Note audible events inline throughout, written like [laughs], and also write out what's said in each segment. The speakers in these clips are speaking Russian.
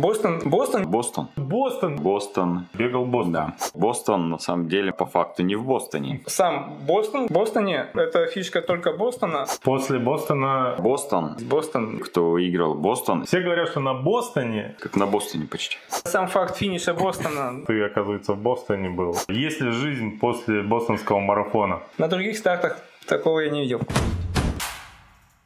Бостон? Бостон? Бостон. Бостон. Бостон. Бегал Бостон. Да. Бостон, на самом деле, по факту не в Бостоне. Сам Бостон? В Бостоне? Это фишка только Бостона? После Бостона... Бостон. Бостон. Кто выиграл Бостон? Все говорят, что на Бостоне... Как на Бостоне почти. Сам факт финиша Бостона. Ты, оказывается, в Бостоне был. Есть ли жизнь после бостонского марафона? На других стартах такого я не видел.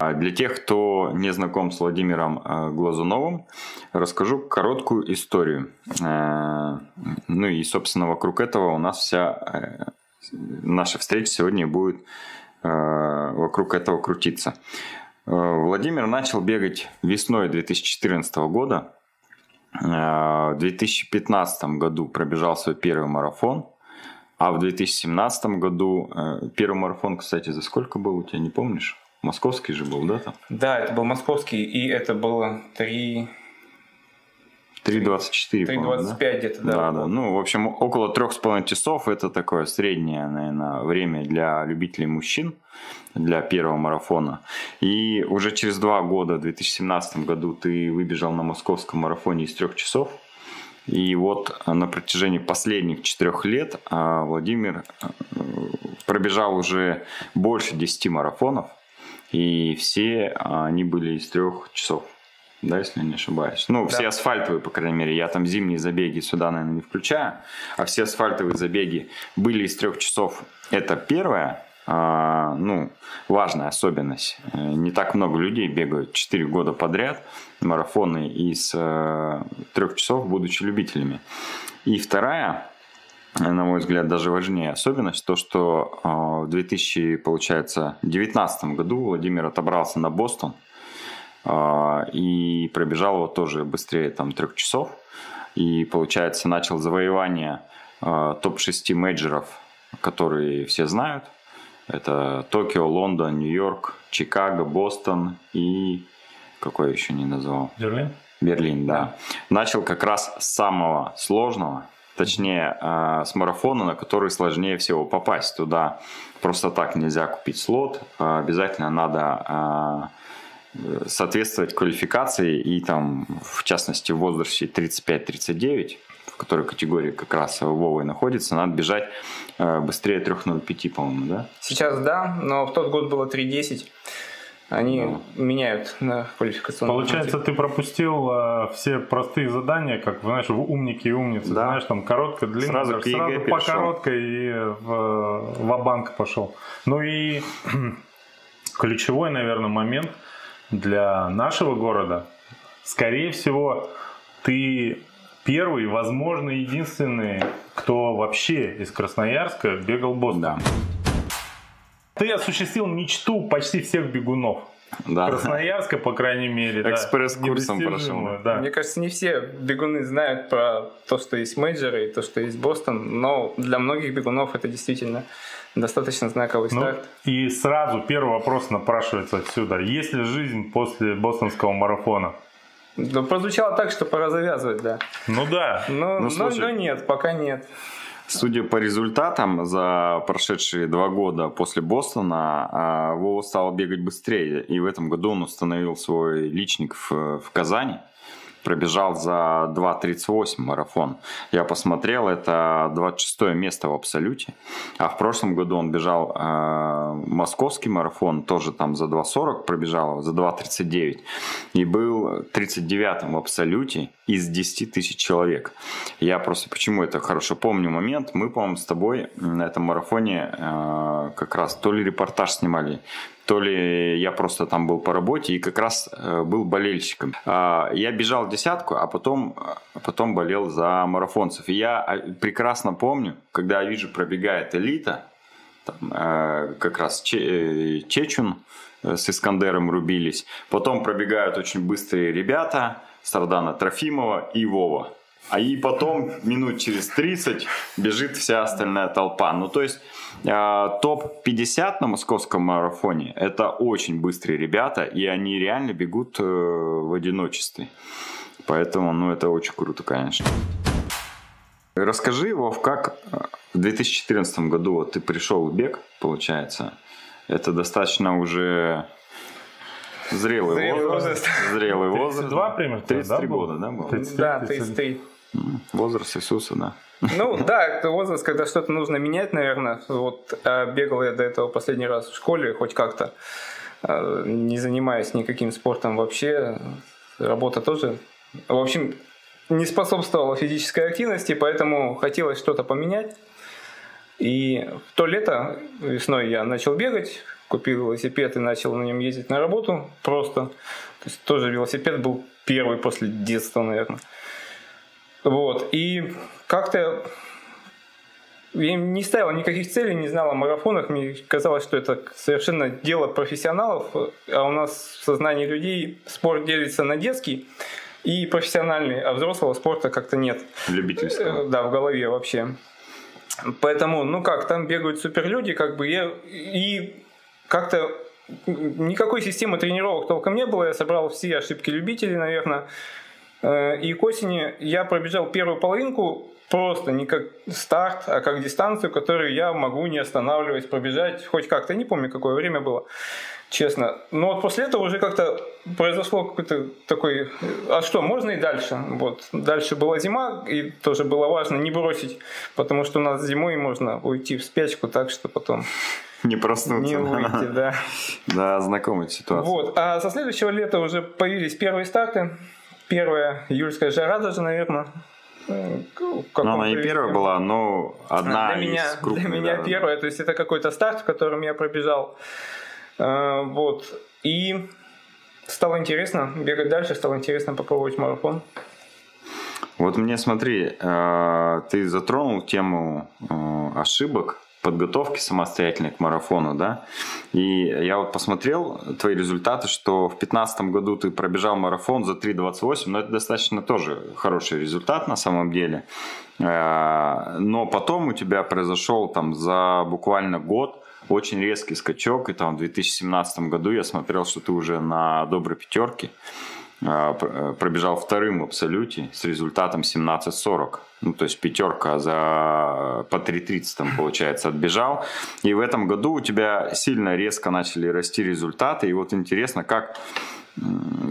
А Для тех, кто не знаком с Владимиром э, Глазуновым, расскажу короткую историю. Э, Ну и, собственно, вокруг этого у нас вся э, наша встреча сегодня будет вокруг этого крутиться. Владимир начал бегать весной 2014 года. В 2015 году пробежал свой первый марафон. А в 2017 году первый марафон, кстати, за сколько был у тебя, не помнишь? Московский же был, да, там? Да, это был московский, и это было 3... 3.24, по-моему, 3.25 да? где-то, да. Да, да. Ну, в общем, около трех с половиной часов это такое среднее, наверное, время для любителей мужчин, для первого марафона. И уже через два года, в 2017 году, ты выбежал на московском марафоне из трех часов. И вот на протяжении последних четырех лет а, Владимир э, пробежал уже больше 10 марафонов, и все они были из трех часов. Да, если я не ошибаюсь. Ну, все асфальтовые, по крайней мере. Я там зимние забеги сюда, наверное, не включаю. А все асфальтовые забеги были из трех часов. Это первое. а, ну, важная особенность. Э, Не так много людей бегают 4 года подряд марафоны из э, трех часов, будучи любителями. И вторая, на мой взгляд, даже важнее особенность, то, что э, в 2019 году Владимир отобрался на Бостон э, и пробежал его тоже быстрее там трех часов. И, получается, начал завоевание э, топ-6 мейджеров, которые все знают. Это Токио, Лондон, Нью-Йорк, Чикаго, Бостон и какой я еще не назвал? Берлин? Берлин, да. Начал как раз с самого сложного, точнее, э, с марафона, на который сложнее всего попасть. Туда просто так нельзя купить слот, а обязательно надо э, соответствовать квалификации и там, в частности, в возрасте 35-39, в которой категории как раз Вова и находится, надо бежать быстрее 3.05, по-моему, да? Сейчас да, но в тот год было 3.10. Они меняют на квалификационном Получается, ты пропустил э, все простые задания, как, знаешь, в умники и умницы. Да. Знаешь, там короткая, длинная. Сразу ЕГЭ сразу по короткой и в, в банк пошел. Ну и [clears throat] ключевой, наверное, момент для нашего города. Скорее всего, ты первый, возможно, единственный, кто вообще из Красноярска бегал Бостон. Да. Ты осуществил мечту почти всех бегунов. Да. Красноярска, по крайней мере. да. Экспресс-курсом Недостижимую, прошел. Да. Мне кажется, не все бегуны знают про то, что есть мейджоры и то, что есть Бостон, но для многих бегунов это действительно достаточно знаковый Ну, старт. и сразу первый вопрос напрашивается отсюда. Есть ли жизнь после бостонского марафона? Но прозвучало так, что пора завязывать, да. Ну да. Но, Ну, но- слушай. но нет, пока нет. Судя по результатам за прошедшие два года после Бостона, а, Вова стал бегать быстрее. И в этом году он установил свой личник в, в Казани. Пробежал за 2.38 марафон. Я посмотрел, это 26 место в абсолюте. А в прошлом году он бежал э, московский марафон, тоже там за 2.40 пробежал, за 2.39. И был 39-м в абсолюте из 10 тысяч человек. Я просто почему это хорошо помню момент. Мы, по-моему, с тобой на этом марафоне э, как раз то ли репортаж снимали, то ли я просто там был по работе и как раз э, был болельщиком. А, Я бежал десятку, а потом, а потом болел за марафонцев. И я а, прекрасно помню, когда я вижу, пробегает элита, там, э, как раз Че- э, Чечун э, с Искандером рубились. Потом пробегают очень быстрые ребята, Сардана Трофимова и Вова. А и потом минут через 30 бежит вся остальная толпа. Ну, то есть э, топ-50 на московском марафоне это очень быстрые ребята, и они реально бегут э, в одиночестве. Поэтому, ну, это очень круто, конечно. Расскажи, Вов, как э, в 2014 году вот ты пришел в бег, получается. Это достаточно уже Зрелый, Зрелый возраст. Зрелый возраст. 32 примерно, 33 да, года, да, был? 33, Да, 33. 33. М, Возраст Иисуса, да. Ну да, это возраст, когда что-то нужно менять, наверное. Вот а бегал я до этого последний раз в школе, хоть как-то, а, не занимаясь никаким спортом вообще. Работа тоже, в общем, не способствовала физической активности, поэтому хотелось что-то поменять. И в то лето весной я начал бегать, купил велосипед и начал на нем ездить на работу просто. То есть тоже велосипед был первый после детства, наверное. Вот. И как-то я не ставил никаких целей, не знал о марафонах. Мне казалось, что это совершенно дело профессионалов, а у нас в сознании людей спорт делится на детский и профессиональный, а взрослого спорта как-то нет. Любительского. Э, Да, в голове вообще. Поэтому, ну как, там бегают суперлюди, как бы я и как-то никакой системы тренировок толком не было. Я собрал все ошибки любителей, наверное. Э, И к осени я пробежал первую половинку просто не как старт, а как дистанцию, которую я могу не останавливаясь пробежать хоть как-то. Не помню, какое время было, честно. Но вот после этого уже как-то произошло какой-то такой, а что, можно и дальше. Вот. Дальше была зима, и тоже было важно не бросить, потому что у нас зимой можно уйти в спячку так, что потом Не проснуться. не выйти, да. [laughs] Да, знакомая ситуация. Вот. А со следующего лета уже появились первые старты. Первая июльская жара даже, наверное. Но Ну, она не первая была, но одна для из меня, крупных. для меня да. первая, то есть это какой-то старт, в котором я пробежал. Э, Вот. И стало интересно бегать дальше, стало интересно попробовать марафон. Вот мне смотри, э, ты затронул тему э, ошибок подготовки самостоятельной к марафону, да? И я вот посмотрел твои результаты, что в 2015 году ты пробежал марафон за 3.28, но это достаточно тоже хороший результат на самом деле. Э, Но потом у тебя произошел там за буквально год очень резкий скачок, и там в 2017 году я смотрел, что ты уже на доброй пятерке пробежал вторым в абсолюте с результатом 17.40. Ну, то есть пятерка за по 3.30 там, получается отбежал. И в этом году у тебя сильно резко начали расти результаты. И вот интересно, как,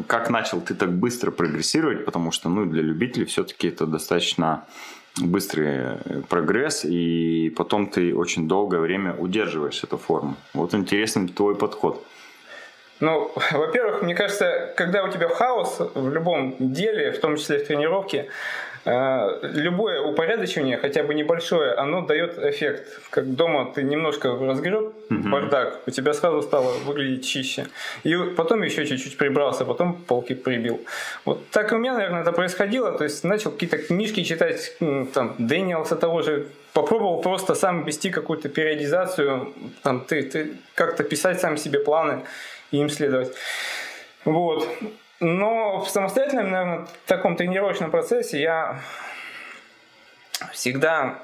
как начал ты так быстро прогрессировать, потому что ну, для любителей все-таки это достаточно быстрый э, прогресс, и потом ты очень долгое время удерживаешь эту форму. Вот интересный твой подход. Ну, [laughs] во-первых, мне кажется, когда у тебя хаос в любом деле, в том числе в тренировке, э, любое упорядочивание, хотя бы небольшое, оно дает эффект. Как дома ты немножко разгреб бардак, у тебя сразу стало выглядеть чище. И потом еще чуть-чуть прибрался, потом полки прибил. Вот так и у меня, наверное, это происходило. То есть начал какие-то книжки читать, там, Дэниелса того же, попробовал просто сам вести какую-то периодизацию, там, ты, ты как-то писать сам себе планы и им следовать. Вот. Но в самостоятельном, наверное, таком тренировочном процессе я всегда,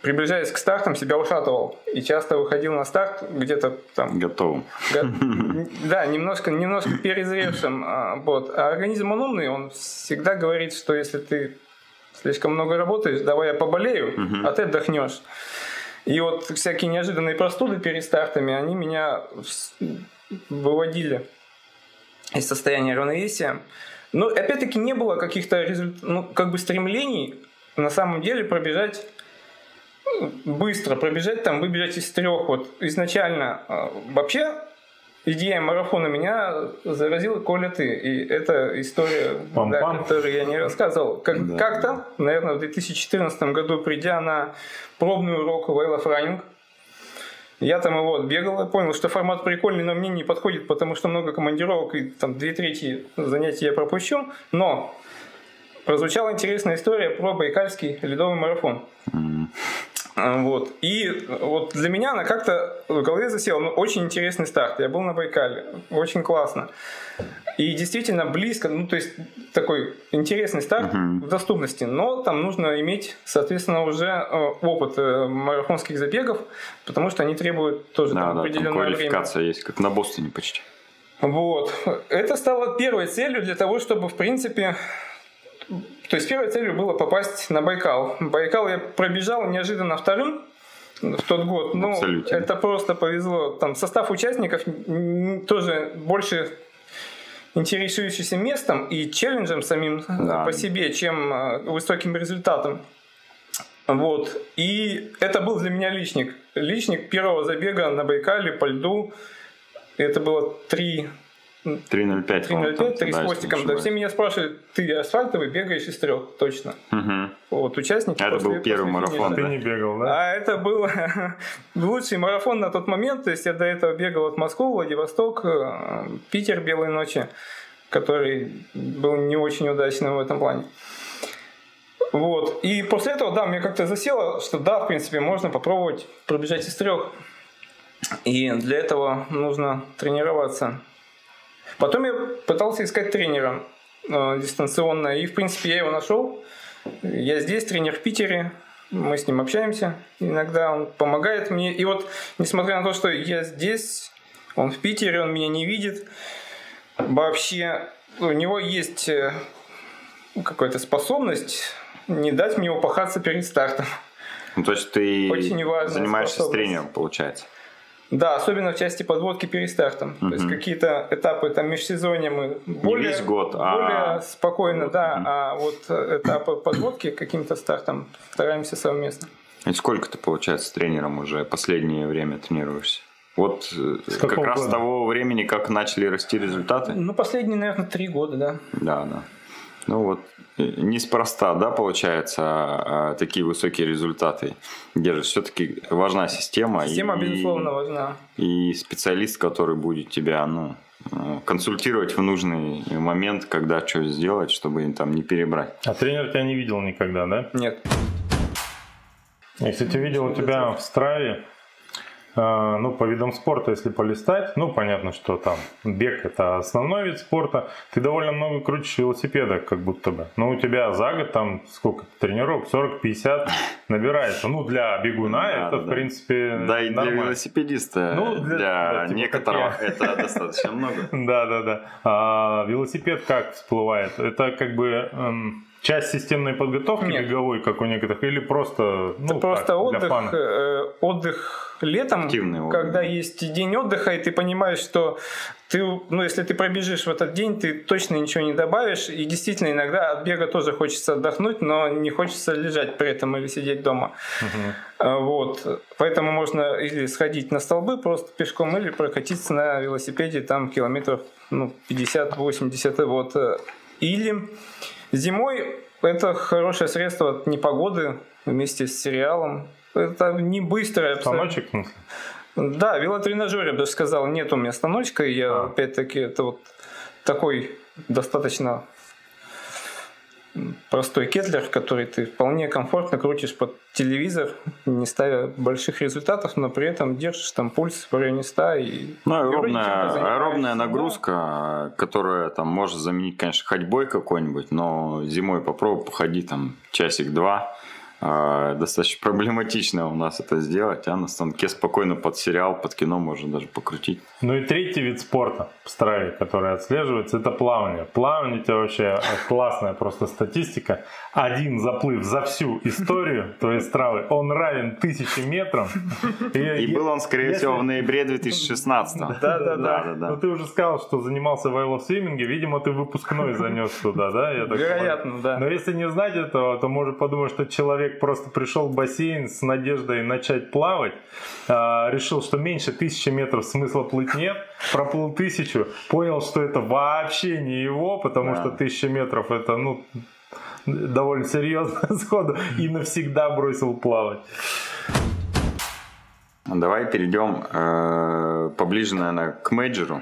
приближаясь к стартам, себя ушатывал. И часто выходил на старт где-то там Готовым. Го- Да, немножко, немножко перезревшим. а, Вот. А организм он умный, он всегда говорит, что если ты слишком много работаешь, давай я поболею, а ты отдохнешь. И вот всякие неожиданные простуды перед стартами, они меня выводили из состояния равновесия. Но опять-таки не было каких-то результ... ну, как бы стремлений на самом деле пробежать ну, быстро, пробежать там, выбежать из трех. Вот изначально э, вообще идея марафона меня заразила, Коля, ты. И это история, да, Пам-пам. которую я не рассказывал. Как, Да. Как-то, наверное, в 2014 году, придя на пробный урок I Love Running, я там его отбегал, понял, что формат прикольный, но мне не подходит, потому что много командировок, и там две трети занятий я пропущу. Но прозвучала интересная история про Байкальский ледовый марафон. А, Вот. И вот для меня она как-то в голове засела. Ну, очень интересный старт. Я был на Байкале. Очень классно. И действительно близко, ну, то есть такой интересный старт в доступности. Но там нужно иметь, соответственно, уже э, опыт э, марафонских забегов, потому что они требуют тоже Да, там, да, там определенное время. квалификация есть, как на Бостоне почти. Вот. Это стало первой целью для того, чтобы, в принципе... То есть первой целью было попасть на Байкал. Байкал я пробежал неожиданно вторым в тот год. Ну, Абсолютно. это просто повезло. Там состав участников тоже больше интересующийся местом и челленджем самим Да. по себе, чем э, высоким результатом. Вот. И это был для меня личник. Личник первого забега на Байкале по льду. Это было 3 3.05, по-моему, 3.05, там, 3 да, с хвостиком. Да, все меня спрашивают, ты асфальтовый бегаешь из трех, точно. Мгм. Вот, участники. Это после- был первый после марафон, финиша. Ты не бегал, да? А это был [laughs] лучший марафон на тот момент. То есть я до этого бегал от Москвы, Владивосток, э, Питер, Белые ночи, который был не очень удачным в этом плане. Вот. И после этого, да, мне как-то засело, что да, в принципе, можно попробовать пробежать из трех. И для этого нужно тренироваться. Потом я пытался искать тренера э, дистанционно, и, в принципе, я его нашел. Я здесь, тренер в Питере, мы с ним общаемся иногда, он помогает мне. И вот, несмотря на то, что я здесь, он в Питере, он меня не видит, вообще у него есть э, какая-то способность не дать мне упахаться перед стартом. Ну, то есть ты Очень занимаешься с тренером, получается. Да, особенно в части подводки перед стартом. То есть какие-то этапы там межсезонья мы более, весь год, а более спокойно, год, да, мгм. а вот этапы подводки каким-то стартом стараемся совместно. И сколько ты, получается, с тренером уже последнее время тренируешься? Вот э, С как раз с года? того времени, как начали расти результаты? Ну, последние, наверное, три года, да. Да, да. Ну вот, э, неспроста, да, получается, а, такие высокие результаты держишь. Все-таки важна система. Система, и, безусловно, важна. И специалист, который будет тебя, ну, э, консультировать в нужный момент, когда что сделать, чтобы там не перебрать. А тренер тебя не видел никогда, да? Нет. Я, кстати, видел у тебя в Страве, ну, по видам спорта, если полистать, ну, понятно, что там бег – это основной вид спорта, ты довольно много крутишь велосипеда, как будто бы. Но у тебя за год там сколько тренировок, 40-50 набирается. Ну, для бегуна Да, это, да. в принципе, Да, и для нормально. велосипедиста, Ну, для, для- да, типа я. это достаточно много. [laughs] Да, да, да. А велосипед как всплывает? Это как бы эм, часть системной подготовки Нет. беговой, как у некоторых, или просто, ну, Это просто так, для отдых, фана? э, отдых летом, Активный отдых. когда есть день отдыха, и ты понимаешь, что ты, ну, если ты пробежишь в этот день, ты точно ничего не добавишь. И действительно, иногда от бега тоже хочется отдохнуть, но не хочется лежать при этом или сидеть дома. А, Вот. Поэтому можно или сходить на столбы просто пешком, или прокатиться на велосипеде там километров ну, 50-80. Вот. Или зимой это хорошее средство от непогоды вместе с сериалом. Это не быстрое. Станочек, в смысле? Да, велотренажер, я бы даже сказал, нет у меня станочка. Я, А. опять-таки, это вот такой достаточно простой кетлер, который ты вполне комфортно крутишь под телевизор, не ставя больших результатов, но при этом держишь там пульс в районе 100 и... Ну, аэробная, аэробная Да. нагрузка, которая там может заменить, конечно, ходьбой какой-нибудь, но зимой попробуй походи там часик-два. А, Достаточно [laughs] проблематично у нас это сделать, а на станке спокойно под сериал, под кино можно даже покрутить. Ну и третий вид спорта в страве, который отслеживается, это плавание. Плавание это вообще классная просто статистика. Один заплыв за всю историю твоей стравы, он равен тысяче метрам. [laughs] И был он, скорее если- всего, в ноябре 2016 [laughs] Да-да-да. Ну ты уже сказал, что занимался в велосвиминге, видимо, ты выпускной занес туда, да? Вероятно, да. Но если не знать этого, то может подумать, что человек просто пришел в бассейн с надеждой начать плавать, а, решил, что меньше тысячи метров смысла плыть нет, проплыл тысячу, понял, что это вообще не его, потому Да. что тысяча метров это, ну, довольно серьезно [laughs] сходу, и навсегда бросил плавать. Давай перейдем э, поближе, наверное, к мейджору.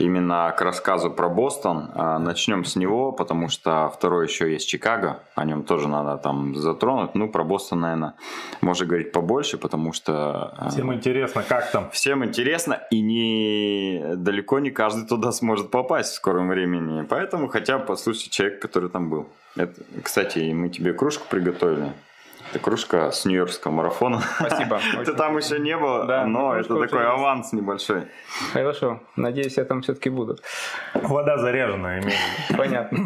Именно к рассказу про Бостон. Э, начнем с него, потому что второй еще есть Чикаго. О нем тоже надо там затронуть. Ну, про Бостон, наверное, можно говорить побольше, потому что... э, Всем интересно, как там. Всем интересно, и не далеко не каждый туда сможет попасть в скором времени. Поэтому хотя бы послушать человека, который там был. Это, кстати, мы тебе кружку приготовили. Это кружка с Нью-Йоркского марафона. Спасибо. [laughs] Ты там еще не был, Да, но это такой аванс небольшой. Хорошо. Надеюсь, я там все-таки буду. Вода заряженная, имею. Понятно.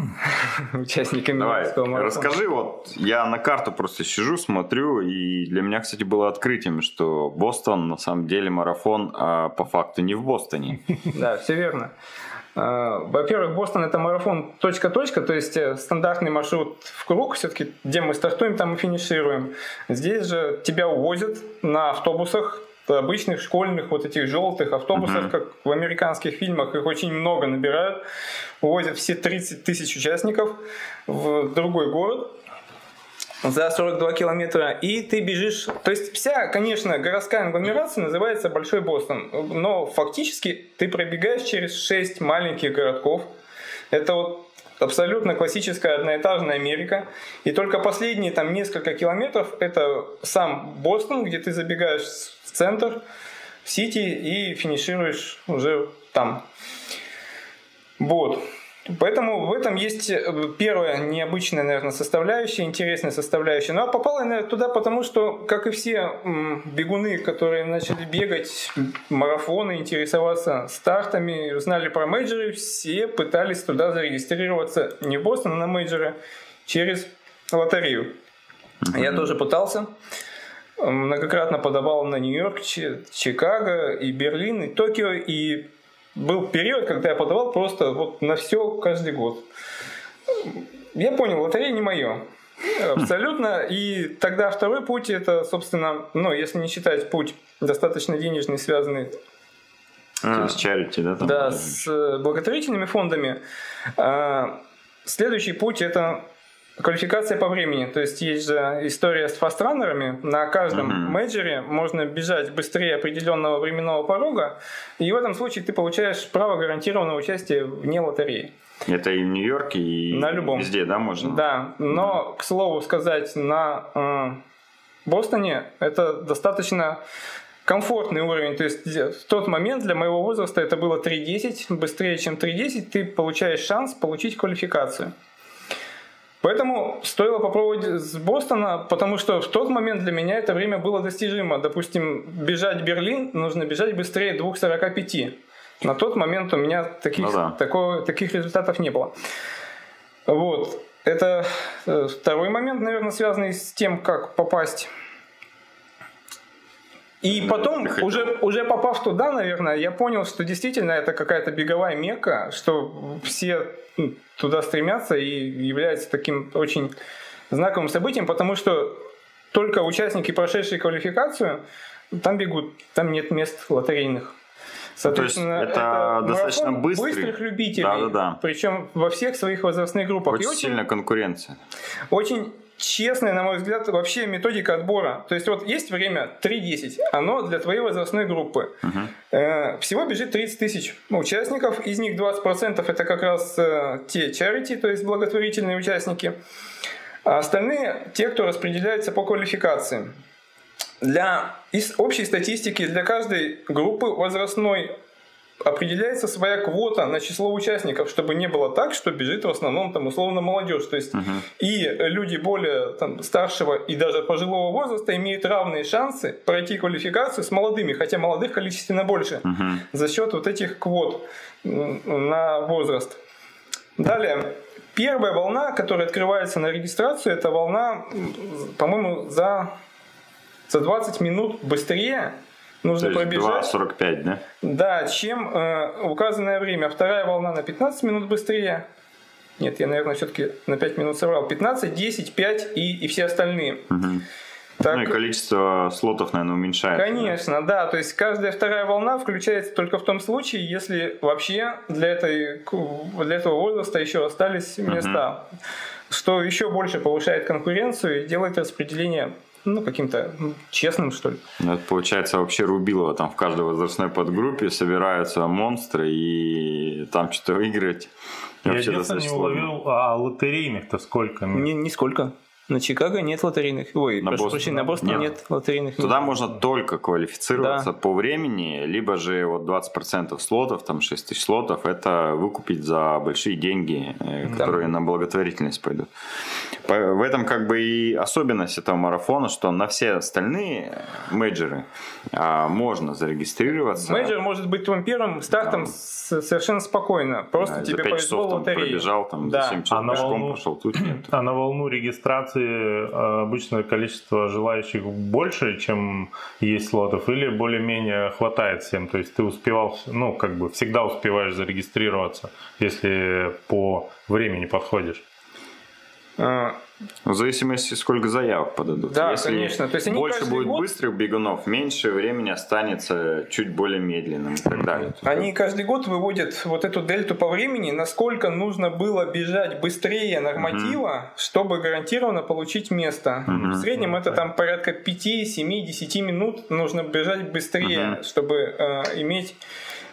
[laughs] Участниками Давай, Московского марафона. расскажи, вот я на карту просто сижу, смотрю, и для меня, кстати, было открытием, что Бостон, на самом деле, марафон а, по факту не в Бостоне. [laughs] Да, все верно. Э, во-первых, Бостон это марафон точка-точка, то есть э, стандартный маршрут в круг, все-таки где мы стартуем, там и финишируем. Здесь же тебя увозят на автобусах, обычных школьных вот этих желтых автобусов, uh-huh. как в американских фильмах, их очень много набирают, увозят все 30 тысяч участников в другой город, за 42 километра, и ты бежишь... То есть вся, конечно, городская агломерация называется Большой Бостон, но фактически ты пробегаешь через 6 маленьких городков. Это вот абсолютно классическая одноэтажная Америка. И только последние там несколько километров это сам Бостон, где ты забегаешь в центр, в Сити и финишируешь уже там. Вот. Поэтому в этом есть э, первая необычная, наверное, составляющая, интересная составляющая. Ну а попала я наверное, туда, потому что, как и все бегуны, которые начали бегать марафоны, интересоваться стартами, знали про мейджоры, все пытались туда зарегистрироваться не в Бостон, а на мейджоры через лотерею. Mm-hmm. Я тоже пытался. Многократно подавал на Нью-Йорк, Чикаго и Берлин, и Токио, и был период, когда я подавал просто вот на все каждый год. Я понял, лотерея не мое. Абсолютно. И тогда второй путь это, собственно, ну, если не считать путь достаточно денежный, связанный а, с charity, да? Там да, с благотворительными фондами. А, следующий путь это Квалификация по времени, то есть есть же история с фастранерами. На каждом mm-hmm. мейджоре можно бежать быстрее определенного временного порога, и в этом случае ты получаешь право гарантированного участия вне лотереи. Это и в Нью-Йорке, и на любом. везде, да, можно? Да, но, mm-hmm. к слову сказать, на э, Бостоне это достаточно комфортный уровень. То есть в тот момент для моего возраста это было 3.10. Быстрее, чем 3.10 ты получаешь шанс получить квалификацию. Поэтому стоило попробовать с Бостона, потому что в тот момент для меня это время было достижимо. Допустим, бежать в Берлин нужно бежать быстрее 2.45. На тот момент у меня таких, ну да. такого, таких результатов не было. Вот. Это э, второй момент, наверное, связанный с тем, как попасть и потом, уже, уже попав туда, наверное, я понял, что действительно это какая-то беговая мека, что все туда стремятся и является таким очень знаковым событием, потому что только участники, прошедшие квалификацию, там бегут, там нет мест лотерейных. Соответственно, То есть это, это достаточно быстрый. быстрых любителей, да, да, да. причем во всех своих возрастных группах. Очень, очень сильная конкуренция. Очень честная, на мой взгляд, вообще методика отбора. То есть вот есть время 3.10, оно для твоей возрастной группы. Uh-huh. всего бежит 30 тысяч участников, из них 20% это как раз э, те charity, то есть благотворительные участники. А остальные те, кто распределяется по квалификации. Для из общей статистики для каждой группы возрастной определяется своя квота на число участников, чтобы не было так, что бежит в основном там условно молодежь. То есть uh-huh. и люди более там, старшего и даже пожилого возраста имеют равные шансы пройти квалификацию с молодыми, хотя молодых количественно больше, uh-huh. за счет вот этих квот на возраст. Далее, первая волна, которая открывается на регистрацию, это волна, по-моему, за, за 20 минут быстрее, нужно То есть пробежать. 2.45, да? Да, чем э, указанное время. Вторая волна на 15 минут быстрее. Нет, я, наверное, все-таки на 5 минут соврал. 15, 10, 5 и, и все остальные. Угу. Так, ну и количество слотов, наверное, уменьшается. Конечно, да? да. То есть каждая вторая волна включается только в том случае, если вообще для, этой, для этого возраста еще остались места. Угу. Что еще больше повышает конкуренцию и делает распределение ну, каким-то честным, что ли. Ну, это получается вообще Рубилова, там в каждой возрастной подгруппе собираются монстры и там что-то выиграть. Я единственное не уловил, а лотерейных-то сколько? Не, нисколько. На Чикаго нет лотерейных. Ой, на прошу Бостон, прощения, на Бостон нет, нет лотерейных. Туда нет. можно только квалифицироваться да. по времени, либо же вот 20% слотов, там 6 тысяч слотов, это выкупить за большие деньги, э, да. которые на благотворительность пойдут. В этом как бы и особенность этого марафона, что на все остальные мейджоры а, можно зарегистрироваться. Мейджор может быть твоим первым стартом да. совершенно спокойно. Просто да, тебе за повезло в лотерею. пробежал, там, да. за 7 часов а пешком волну, пошел, тут [clears throat] нет. А на волну регистрации а, обычное количество желающих больше, чем есть слотов, или более-менее хватает всем? То есть ты успевал, ну, как бы всегда успеваешь зарегистрироваться, если по времени подходишь? А, в зависимости, сколько заявок подадут. Да, Если конечно. То есть они больше будет год... быстрых бегунов, меньше времени останется чуть более медленным и так далее. Они каждый год выводят вот эту дельту по времени, насколько нужно было бежать быстрее норматива, угу. чтобы гарантированно получить место. Угу. В среднем это там порядка 5, 7, 10 минут нужно бежать быстрее, угу. чтобы э, иметь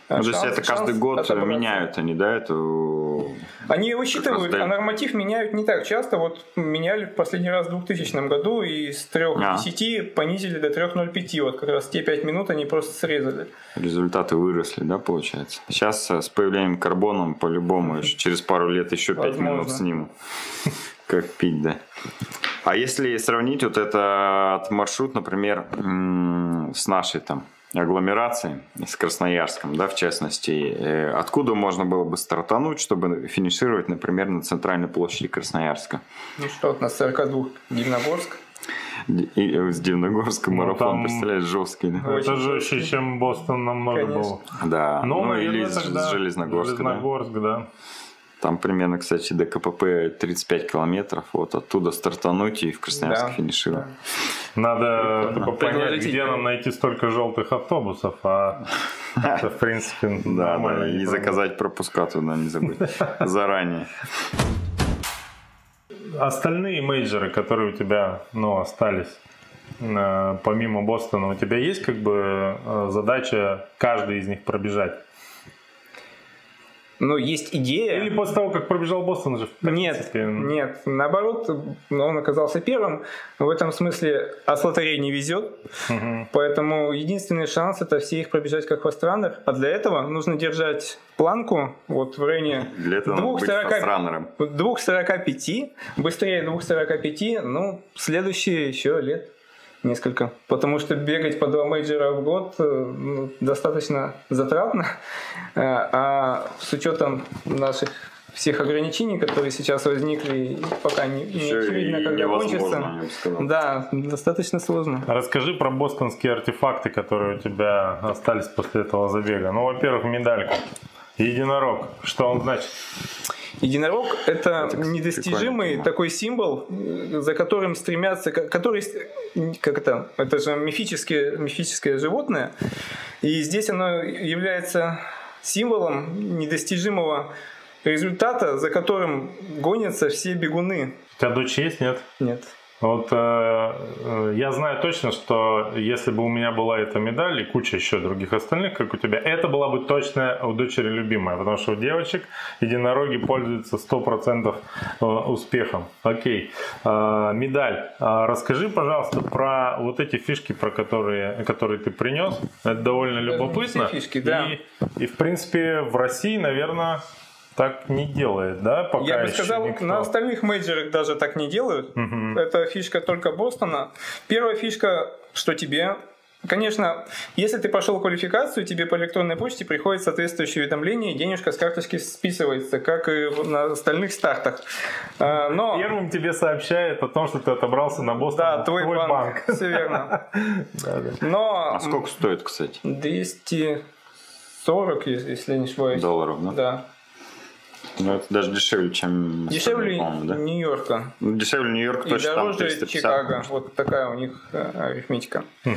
ну, то есть это каждый год отобраться. меняют они, да, эту... Они высчитывают, а норматив меняют не так часто. Вот меняли в последний раз в 2000 году и с 3.10 а. понизили до 3.05. Вот как раз те 5 минут они просто срезали. Результаты выросли, да, получается? Сейчас с появлением карбоном по-любому [laughs] через пару лет еще 5 Возможно. минут сниму. [laughs] Как пить, да. А если сравнить вот этот маршрут, например, с нашей там агломерации, с Красноярском, да, в частности, э, откуда можно было бы стартануть, чтобы финишировать, например, на центральной площади Красноярска? Ну что, вот на 42 Дивногорск. И с Дивногорска ну, марафон, там... представляешь, жесткий. Да? Это жестче, чем Бостон намного Конечно. было. Да, ну, ну или с Железногорска. Железногорск, да. да. Там примерно, кстати, до КПП 35 километров. Вот оттуда стартануть и в Красноярск да, финишировать. Да. Надо только понять, где нам найти столько желтых автобусов, а [laughs] это, в принципе, да, да, и заказать пропуска туда не забыть [laughs] заранее. Остальные мейджеры, которые у тебя ну, остались, э, помимо Бостона, у тебя есть как бы э, задача каждый из них пробежать? Но есть идея. Или после того, как пробежал Бостон же? Нет, нет. Наоборот, он оказался первым. В этом смысле от лотереи не везет. Угу. Поэтому единственный шанс это все их пробежать как fast runner. А для этого нужно держать планку вот в районе 2.45. Быстрее 2.45. Ну, следующие еще лет несколько. Потому что бегать по два мейджора в год э, ну, достаточно затратно. Э, а с учетом наших всех ограничений, которые сейчас возникли, пока не, не очевидно, когда кончится. Да, достаточно сложно. Расскажи про бостонские артефакты, которые у тебя остались после этого забега. Ну, во-первых, медалька. Единорог. Что он значит? Единорог – это, это недостижимый такой символ, за которым стремятся, который, как это, это же мифическое, мифическое животное, и здесь оно является символом недостижимого результата, за которым гонятся все бегуны. У тебя дочь есть, нет? Нет. Вот э, э, я знаю точно, что если бы у меня была эта медаль и куча еще других остальных, как у тебя, это была бы точно у дочери любимая, потому что у девочек единороги пользуются 100% э, успехом. Окей. Э, медаль. Э, расскажи, пожалуйста, про вот эти фишки, про которые, которые ты принес. Это довольно любопытно. Фишки, да. и, и, в принципе, в России, наверное, так не делает, да? Пока Я бы сказал, никто. на остальных мейджерах даже так не делают. Угу. Это фишка только Бостона. Первая фишка, что тебе Конечно, если ты прошел квалификацию, тебе по электронной почте приходит соответствующее уведомление, и денежка с карточки списывается, как и на остальных стартах. А, но... Первым тебе сообщает о том, что ты отобрался на Бостон. Да, твой, твой банк. банк. Все верно. [laughs] Но... А сколько стоит, кстати? 240, если не ошибаюсь. Долларов, да? Да. Ну, это даже дешевле, чем Дешевле да? Нью-Йорка. Ну, дешевле Нью-Йорка точно И дороже там Чикаго. Вот такая у них э, арифметика. Угу.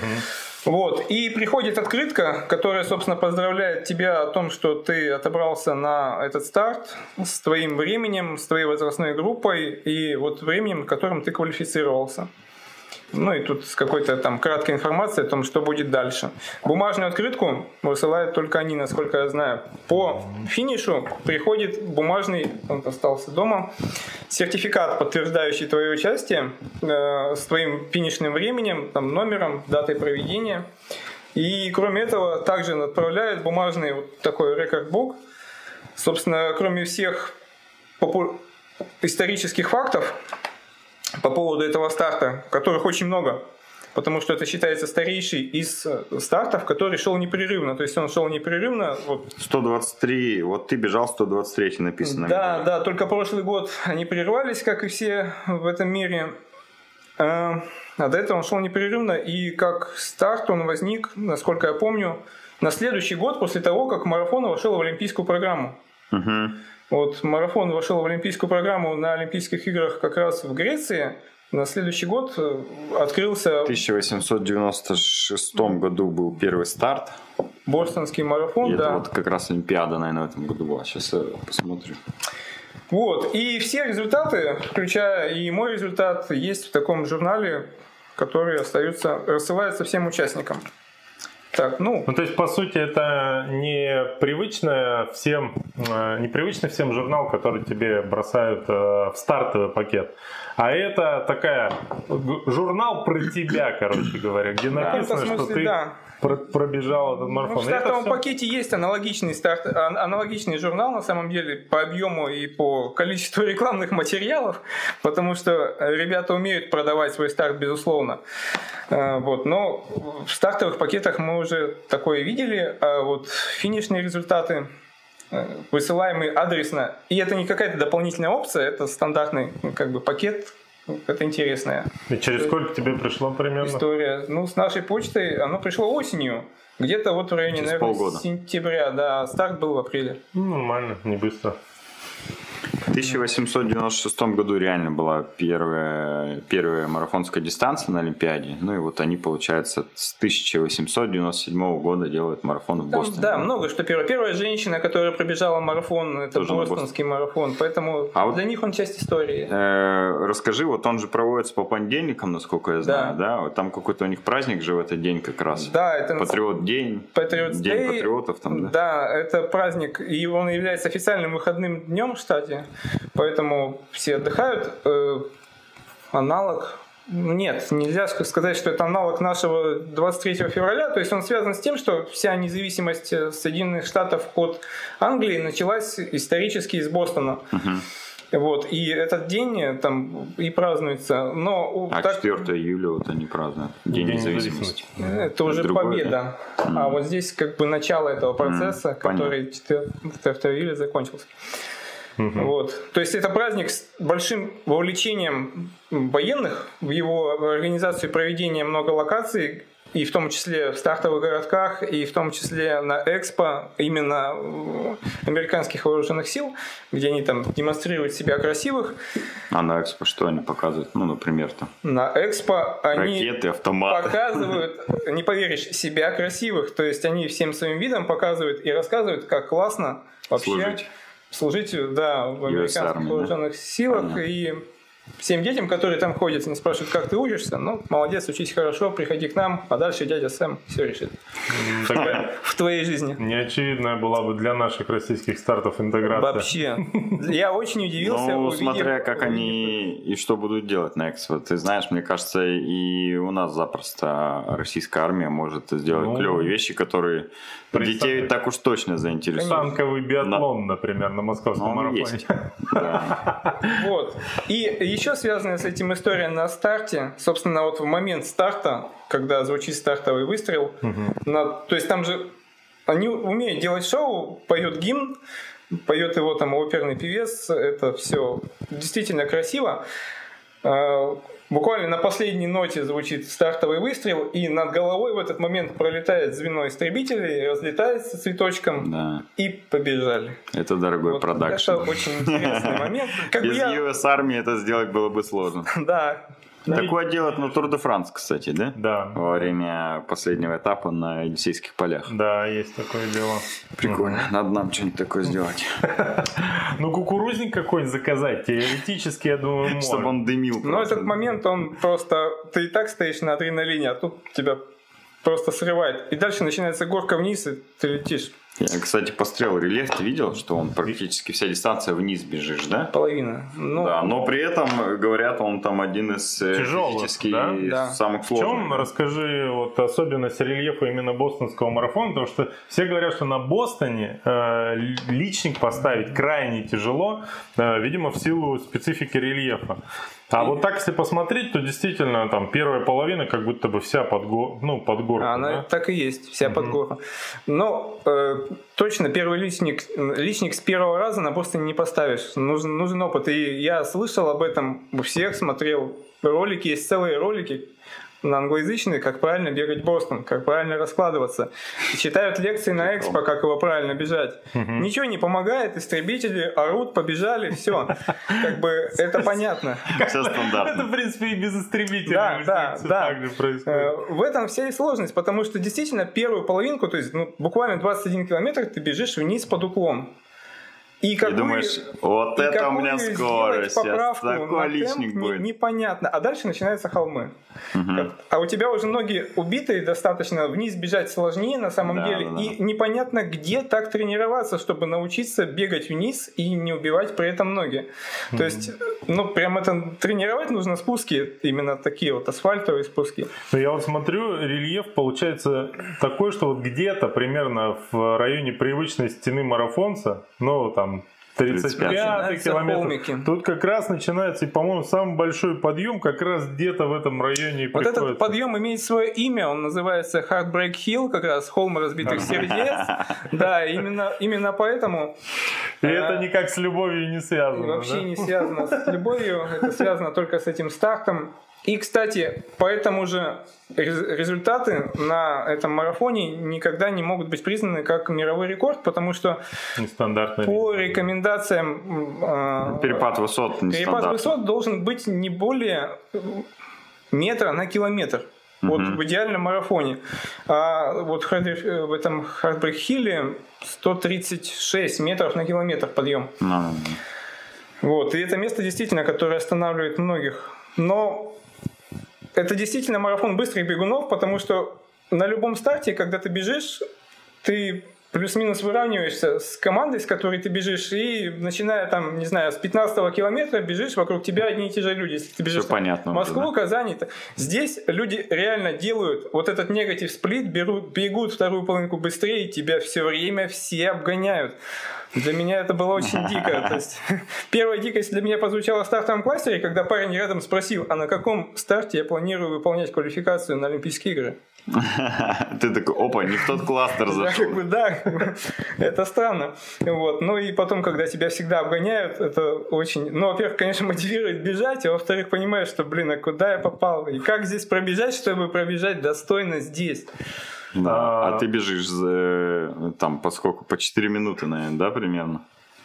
Вот. И приходит открытка, которая, собственно, поздравляет тебя о том, что ты отобрался на этот старт с твоим временем, с твоей возрастной группой и вот временем, которым ты квалифицировался. Ну и тут с какой-то там краткой информацией о том, что будет дальше. Бумажную открытку высылают только они, насколько я знаю. По финишу приходит бумажный, он остался дома, сертификат, подтверждающий твое участие э, с твоим финишным временем, там, номером, датой проведения. И кроме этого также отправляют бумажный вот такой рекордбук. Собственно, кроме всех исторических фактов, по поводу этого старта, которых очень много потому что это считается старейший из э, стартов, который шел непрерывно. То есть он шел непрерывно. Вот. 123, вот ты бежал 123 написано. Да, да, только прошлый год они прервались, как и все в этом мире. Э, а до этого он шел непрерывно, и как старт он возник, насколько я помню, на следующий год после того, как марафон вошел в олимпийскую программу. Угу. Вот марафон вошел в олимпийскую программу на Олимпийских играх как раз в Греции – на следующий год э, открылся... В 1896 году был первый старт. Бостонский марафон, и да. Это вот как раз Олимпиада, наверное, в этом году была. Сейчас я посмотрю. Вот. И все результаты, включая и мой результат, есть в таком журнале, который остаются, рассылается всем участникам. Так, ну. ну, то есть, по сути, это не привычный всем, э, непривычный всем журнал, который тебе бросают э, в стартовый пакет. А это такая журнал про тебя, короче говоря, где написано, смысле, что ты да. Пробежал этот марафон. Ну, в стартовом все... пакете есть аналогичный, старт, аналогичный журнал, на самом деле, по объему и по количеству [laughs] рекламных материалов, потому что ребята умеют продавать свой старт, безусловно. Э, вот. Но в стартовых пакетах мы уже такое видели, а вот финишные результаты Э, высылаемый адресно. И это не какая-то дополнительная опция, это стандартный ну, как бы пакет. Это интересная. И через сколько тебе пришло примерно? История. Ну, с нашей почтой оно пришло осенью. Где-то вот в районе, через наверное, полгода. сентября. Да, старт был в апреле. Ну, нормально, не быстро. В 1896 году реально была первая, первая марафонская дистанция на Олимпиаде. Ну и вот они, получается, с 1897 года делают марафон в Бостоне. да, много что первое. Первая женщина, которая пробежала марафон, это Тоже бостонский марафон. Поэтому а для вот, них он часть истории. Э, расскажи, вот он же проводится по понедельникам, насколько я знаю, да? да? Вот там какой-то у них праздник же в этот день как раз. Да, это Патриот день. Патриот День Day. патриотов там, да? Да, это праздник, и он является официальным выходным днем в штате. Поэтому все отдыхают. Э, аналог нет, нельзя сказать, что это аналог нашего 23 февраля. То есть он связан с тем, что вся независимость э, Соединенных Штатов от Англии началась исторически из Бостона. Uh-huh. Вот, и этот день э, там и празднуется. Но, а так... 4 июля вот они празднуют. День, День независимости. Это уже Другое, победа. Да? А вот здесь как бы начало этого процесса, mm, который 4, 4 июля закончился. Угу. Вот. То есть это праздник с большим вовлечением военных в его организацию и проведение много локаций, и в том числе в стартовых городках, и в том числе на Экспо именно американских вооруженных сил, где они там демонстрируют себя красивых. А на Экспо что они показывают? Ну, например, там. На Экспо они Ракеты, автоматы. показывают, не поверишь, себя красивых. То есть они всем своим видом показывают и рассказывают, как классно вообще служить служить да, в американских вооруженных да? силах. Понятно. И всем детям, которые там ходят, они спрашивают, как ты учишься. Ну, молодец, учись хорошо, приходи к нам, а дальше дядя Сэм все решит. В твоей жизни. Неочевидная была бы для наших российских стартов интеграция. Вообще. Я очень удивился. Ну, смотря как они и что будут делать на Экспо. Ты знаешь, мне кажется, и у нас запросто российская армия может сделать ну, клевые вещи, которые детей так уж точно заинтересуют. Танковый биатлон, например, на московском марафоне. Вот. И еще связанная с этим история на старте, собственно, вот в момент старта, когда звучит стартовый выстрел, угу. на, то есть там же они умеют делать шоу, поют гимн, поет его там оперный певец, это все действительно красиво. Буквально на последней ноте звучит стартовый выстрел, и над головой в этот момент пролетает звено истребителей, разлетается цветочком да. и побежали. Это дорогой вот продакшн. Это очень интересный момент. Как Без я... US армии это сделать было бы сложно. Да, Такое делают на Тур де Франс, кстати, да? Да. Во время последнего этапа на Елисейских полях. Да, есть такое дело. Прикольно. Угу. Надо нам что-нибудь такое сделать. [laughs] Ну, кукурузник какой-нибудь заказать, теоретически, я думаю, можно. Чтобы он дымил. Но этот момент, он просто... Ты и так стоишь на адреналине, а тут тебя просто срывает. И дальше начинается горка вниз, и ты летишь. Я, кстати, пострел рельеф, ты видел, что он практически вся дистанция вниз бежишь, да? Половина. Ну, да, но при этом, говорят, он там один из э, Тяжелых, да? самых сложных. В чем, расскажи, вот особенность рельефа именно бостонского марафона, потому что все говорят, что на Бостоне э, личник поставить крайне тяжело, э, видимо, в силу специфики рельефа. А вот так, если посмотреть, то действительно там первая половина как будто бы вся под, го... ну, под горку. Она да? так и есть, вся под горку. Но э, точно первый личник, личник с первого раза на просто не поставишь. Нужен, нужен опыт. И я слышал об этом у всех, смотрел ролики, есть целые ролики, на англоязычный, как правильно бегать Бостон, как правильно раскладываться. И читают лекции на экспо, как его правильно бежать. Угу. Ничего не помогает, истребители орут, побежали, все. Как бы это понятно. Все стандартно. Это, в принципе, и без истребителей. Да, да, да. Э, в этом вся и сложность, потому что действительно первую половинку, то есть ну, буквально 21 километр ты бежишь вниз под уклон. И, какую, и думаешь, вот и это у меня скорость, сейчас такой личник будет. Не, непонятно. А дальше начинаются холмы. Угу. А у тебя уже ноги убитые достаточно, вниз бежать сложнее на самом да, деле. Да, да. И непонятно, где так тренироваться, чтобы научиться бегать вниз и не убивать при этом ноги. Угу. То есть, ну, прям это тренировать нужно спуски, именно такие вот асфальтовые спуски. Я вот смотрю, рельеф получается такой, что вот где-то примерно в районе привычной стены марафонца, ну, там, 35 километр. Тут как раз начинается, и, по-моему, самый большой подъем как раз где-то в этом районе. Вот приходится. этот подъем имеет свое имя, он называется Heartbreak Hill, как раз холм разбитых [laughs] сердец. Да, именно, именно поэтому... И это э, никак с любовью не связано. Вообще не связано с любовью, это связано только с этим стартом. И, кстати, поэтому же результаты на этом марафоне никогда не могут быть признаны как мировой рекорд, потому что по рекомендациям э, перепад высот перепад высот должен быть не более метра на километр. Вот в идеальном марафоне. А вот в этом Хардбрейк Хилле 136 метров на километр подъем. No. Вот. И это место действительно, которое останавливает многих. Но это действительно марафон быстрых бегунов, потому что на любом старте, когда ты бежишь, ты плюс-минус выравниваешься с командой, с которой ты бежишь, и начиная там, не знаю, с 15 километра бежишь, вокруг тебя одни и те же люди. Если ты бежишь Все понятно в Москву, уже, да? Казань, здесь люди реально делают вот этот негатив сплит, берут, бегут вторую половинку быстрее, и тебя все время все обгоняют. Для меня это было очень [laughs] дико. То есть, [laughs] первая дикость для меня прозвучала в стартовом кластере, когда парень рядом спросил, а на каком старте я планирую выполнять квалификацию на Олимпийские игры. Ты такой, опа, не в тот кластер зашел. [laughs] Да, да, это странно. Вот. Ну и потом, когда тебя всегда обгоняют, это очень, ну, во-первых, конечно, мотивирует бежать, а во-вторых, понимаешь, что, блин, а куда я попал? И как здесь пробежать, чтобы пробежать достойно здесь? Да. А, а ты бежишь за, там, поскольку по 4 минуты, наверное, да, примерно?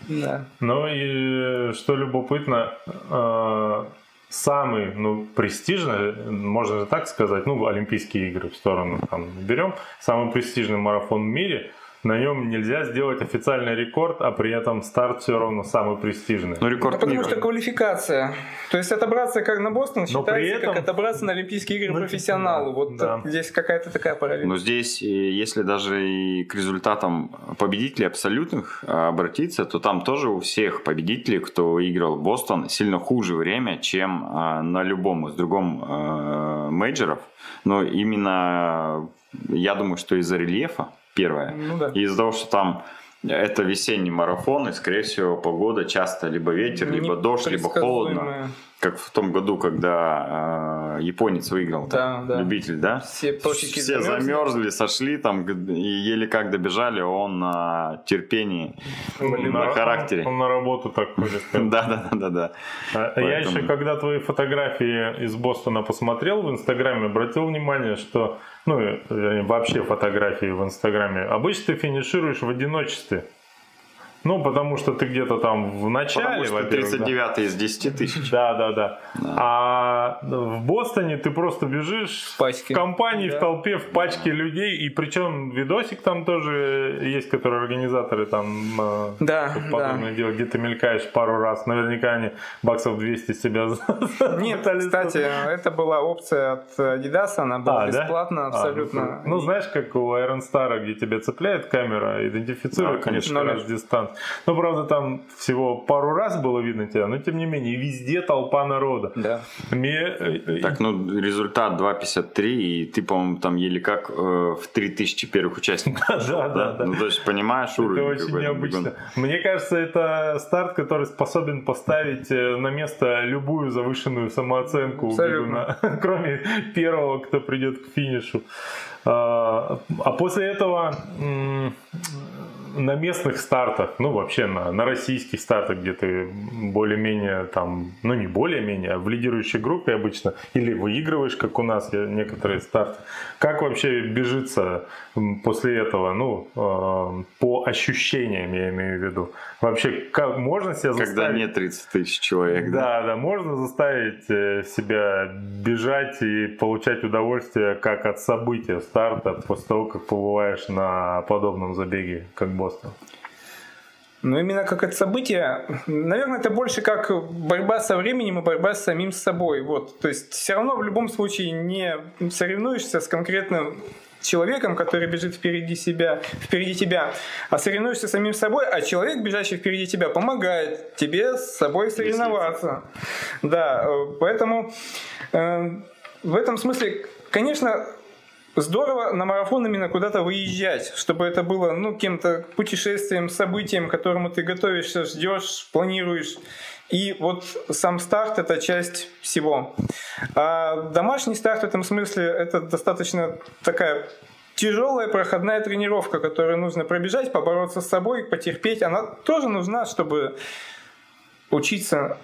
Да. Ну и что любопытно, а, самый, ну, престижный, можно так сказать, ну, Олимпийские игры в сторону там берем, самый престижный марафон в мире – на нем нельзя сделать официальный рекорд, а при этом старт все равно самый престижный. Ну, рекорд ну, потому мира. что квалификация. То есть отобраться как на Бостон Но считается при этом... как отобраться на Олимпийские игры ну, профессионалу. Вот да. здесь какая-то такая параллель. Но здесь, э, если даже и к результатам победителей абсолютных э, обратиться, то там тоже у всех победителей, кто выиграл Бостон, сильно хуже время, чем э, на любом из другом мейджеров. Но именно я думаю, что из-за рельефа первое. Ну, да. И из-за того, что там это весенний марафон, и, скорее всего, погода часто либо ветер, либо дождь, либо холодно. Как в том году, когда э, японец выиграл, да, да. любитель, да? Все, Все замерзли. сошли там и еле как добежали, он на терпении, Блин, на характере. Он, он на работу так ходит. [laughs] Да, да, да, да. А я еще, когда твои фотографии из Бостона посмотрел в Инстаграме, обратил внимание, что ну, вообще фотографии в Инстаграме, обычно ты финишируешь в одиночестве. Ну, потому что ты где-то там в начале, потому что 39 да. из 10 тысяч. Да, да, да, да. А в Бостоне ты просто бежишь в, в компании, да. в толпе, в пачке людей, и причем видосик там тоже есть, который организаторы там э, да, подобное да. дело, где ты мелькаешь пару раз, наверняка они баксов 200 себя Нет, кстати, это была опция от Adidas, она была а, бесплатна да? абсолютно. А, ну, ну, знаешь, как у Iron Star, где тебя цепляет камера, идентифицирует, да, конечно, раз дистанцию останавливаться. Ну, правда, там всего пару раз было видно тебя, но тем не менее, везде толпа народа. Да. Мне... э, Так, ну, результат 2.53, и ты, по-моему, там еле как э, в 3000 первых участников. [laughs] Да, да, да. Ну, то есть, понимаешь, Это уровень очень какой-то необычно. Мне кажется, это старт, который способен поставить э, на место любую завышенную самооценку [laughs] кроме первого, кто придет к финишу. А а после этого на местных стартах, ну вообще на, на российских стартах, где ты более-менее там, ну не более-менее, а в лидирующей группе обычно, или выигрываешь, как у нас некоторые старты. Как вообще бежится после этого, ну, э, по ощущениям я имею в виду? Вообще, как можно себя Когда заставить? нет 30 тысяч человек, да? Да, да, можно заставить э, себя бежать и получать удовольствие как от события старта после того, как побываешь на подобном забеге, как Бостон. Но именно как это событие, наверное, это больше как борьба со временем и борьба с самим собой. Вот. То есть все равно в любом случае не соревнуешься с конкретным человеком, который бежит впереди себя, впереди тебя, а соревнуешься с самим собой, а человек, бежащий впереди тебя, помогает тебе с собой соревноваться. Да, э, поэтому э, в этом смысле, конечно, здорово на марафон именно куда-то выезжать, чтобы это было ну, кем-то путешествием, событием, к которому ты готовишься, ждешь, планируешь. И вот сам старт – это часть всего. А домашний старт в этом смысле – это достаточно такая тяжелая проходная тренировка, которую нужно пробежать, побороться с собой, потерпеть. Она тоже нужна, чтобы учиться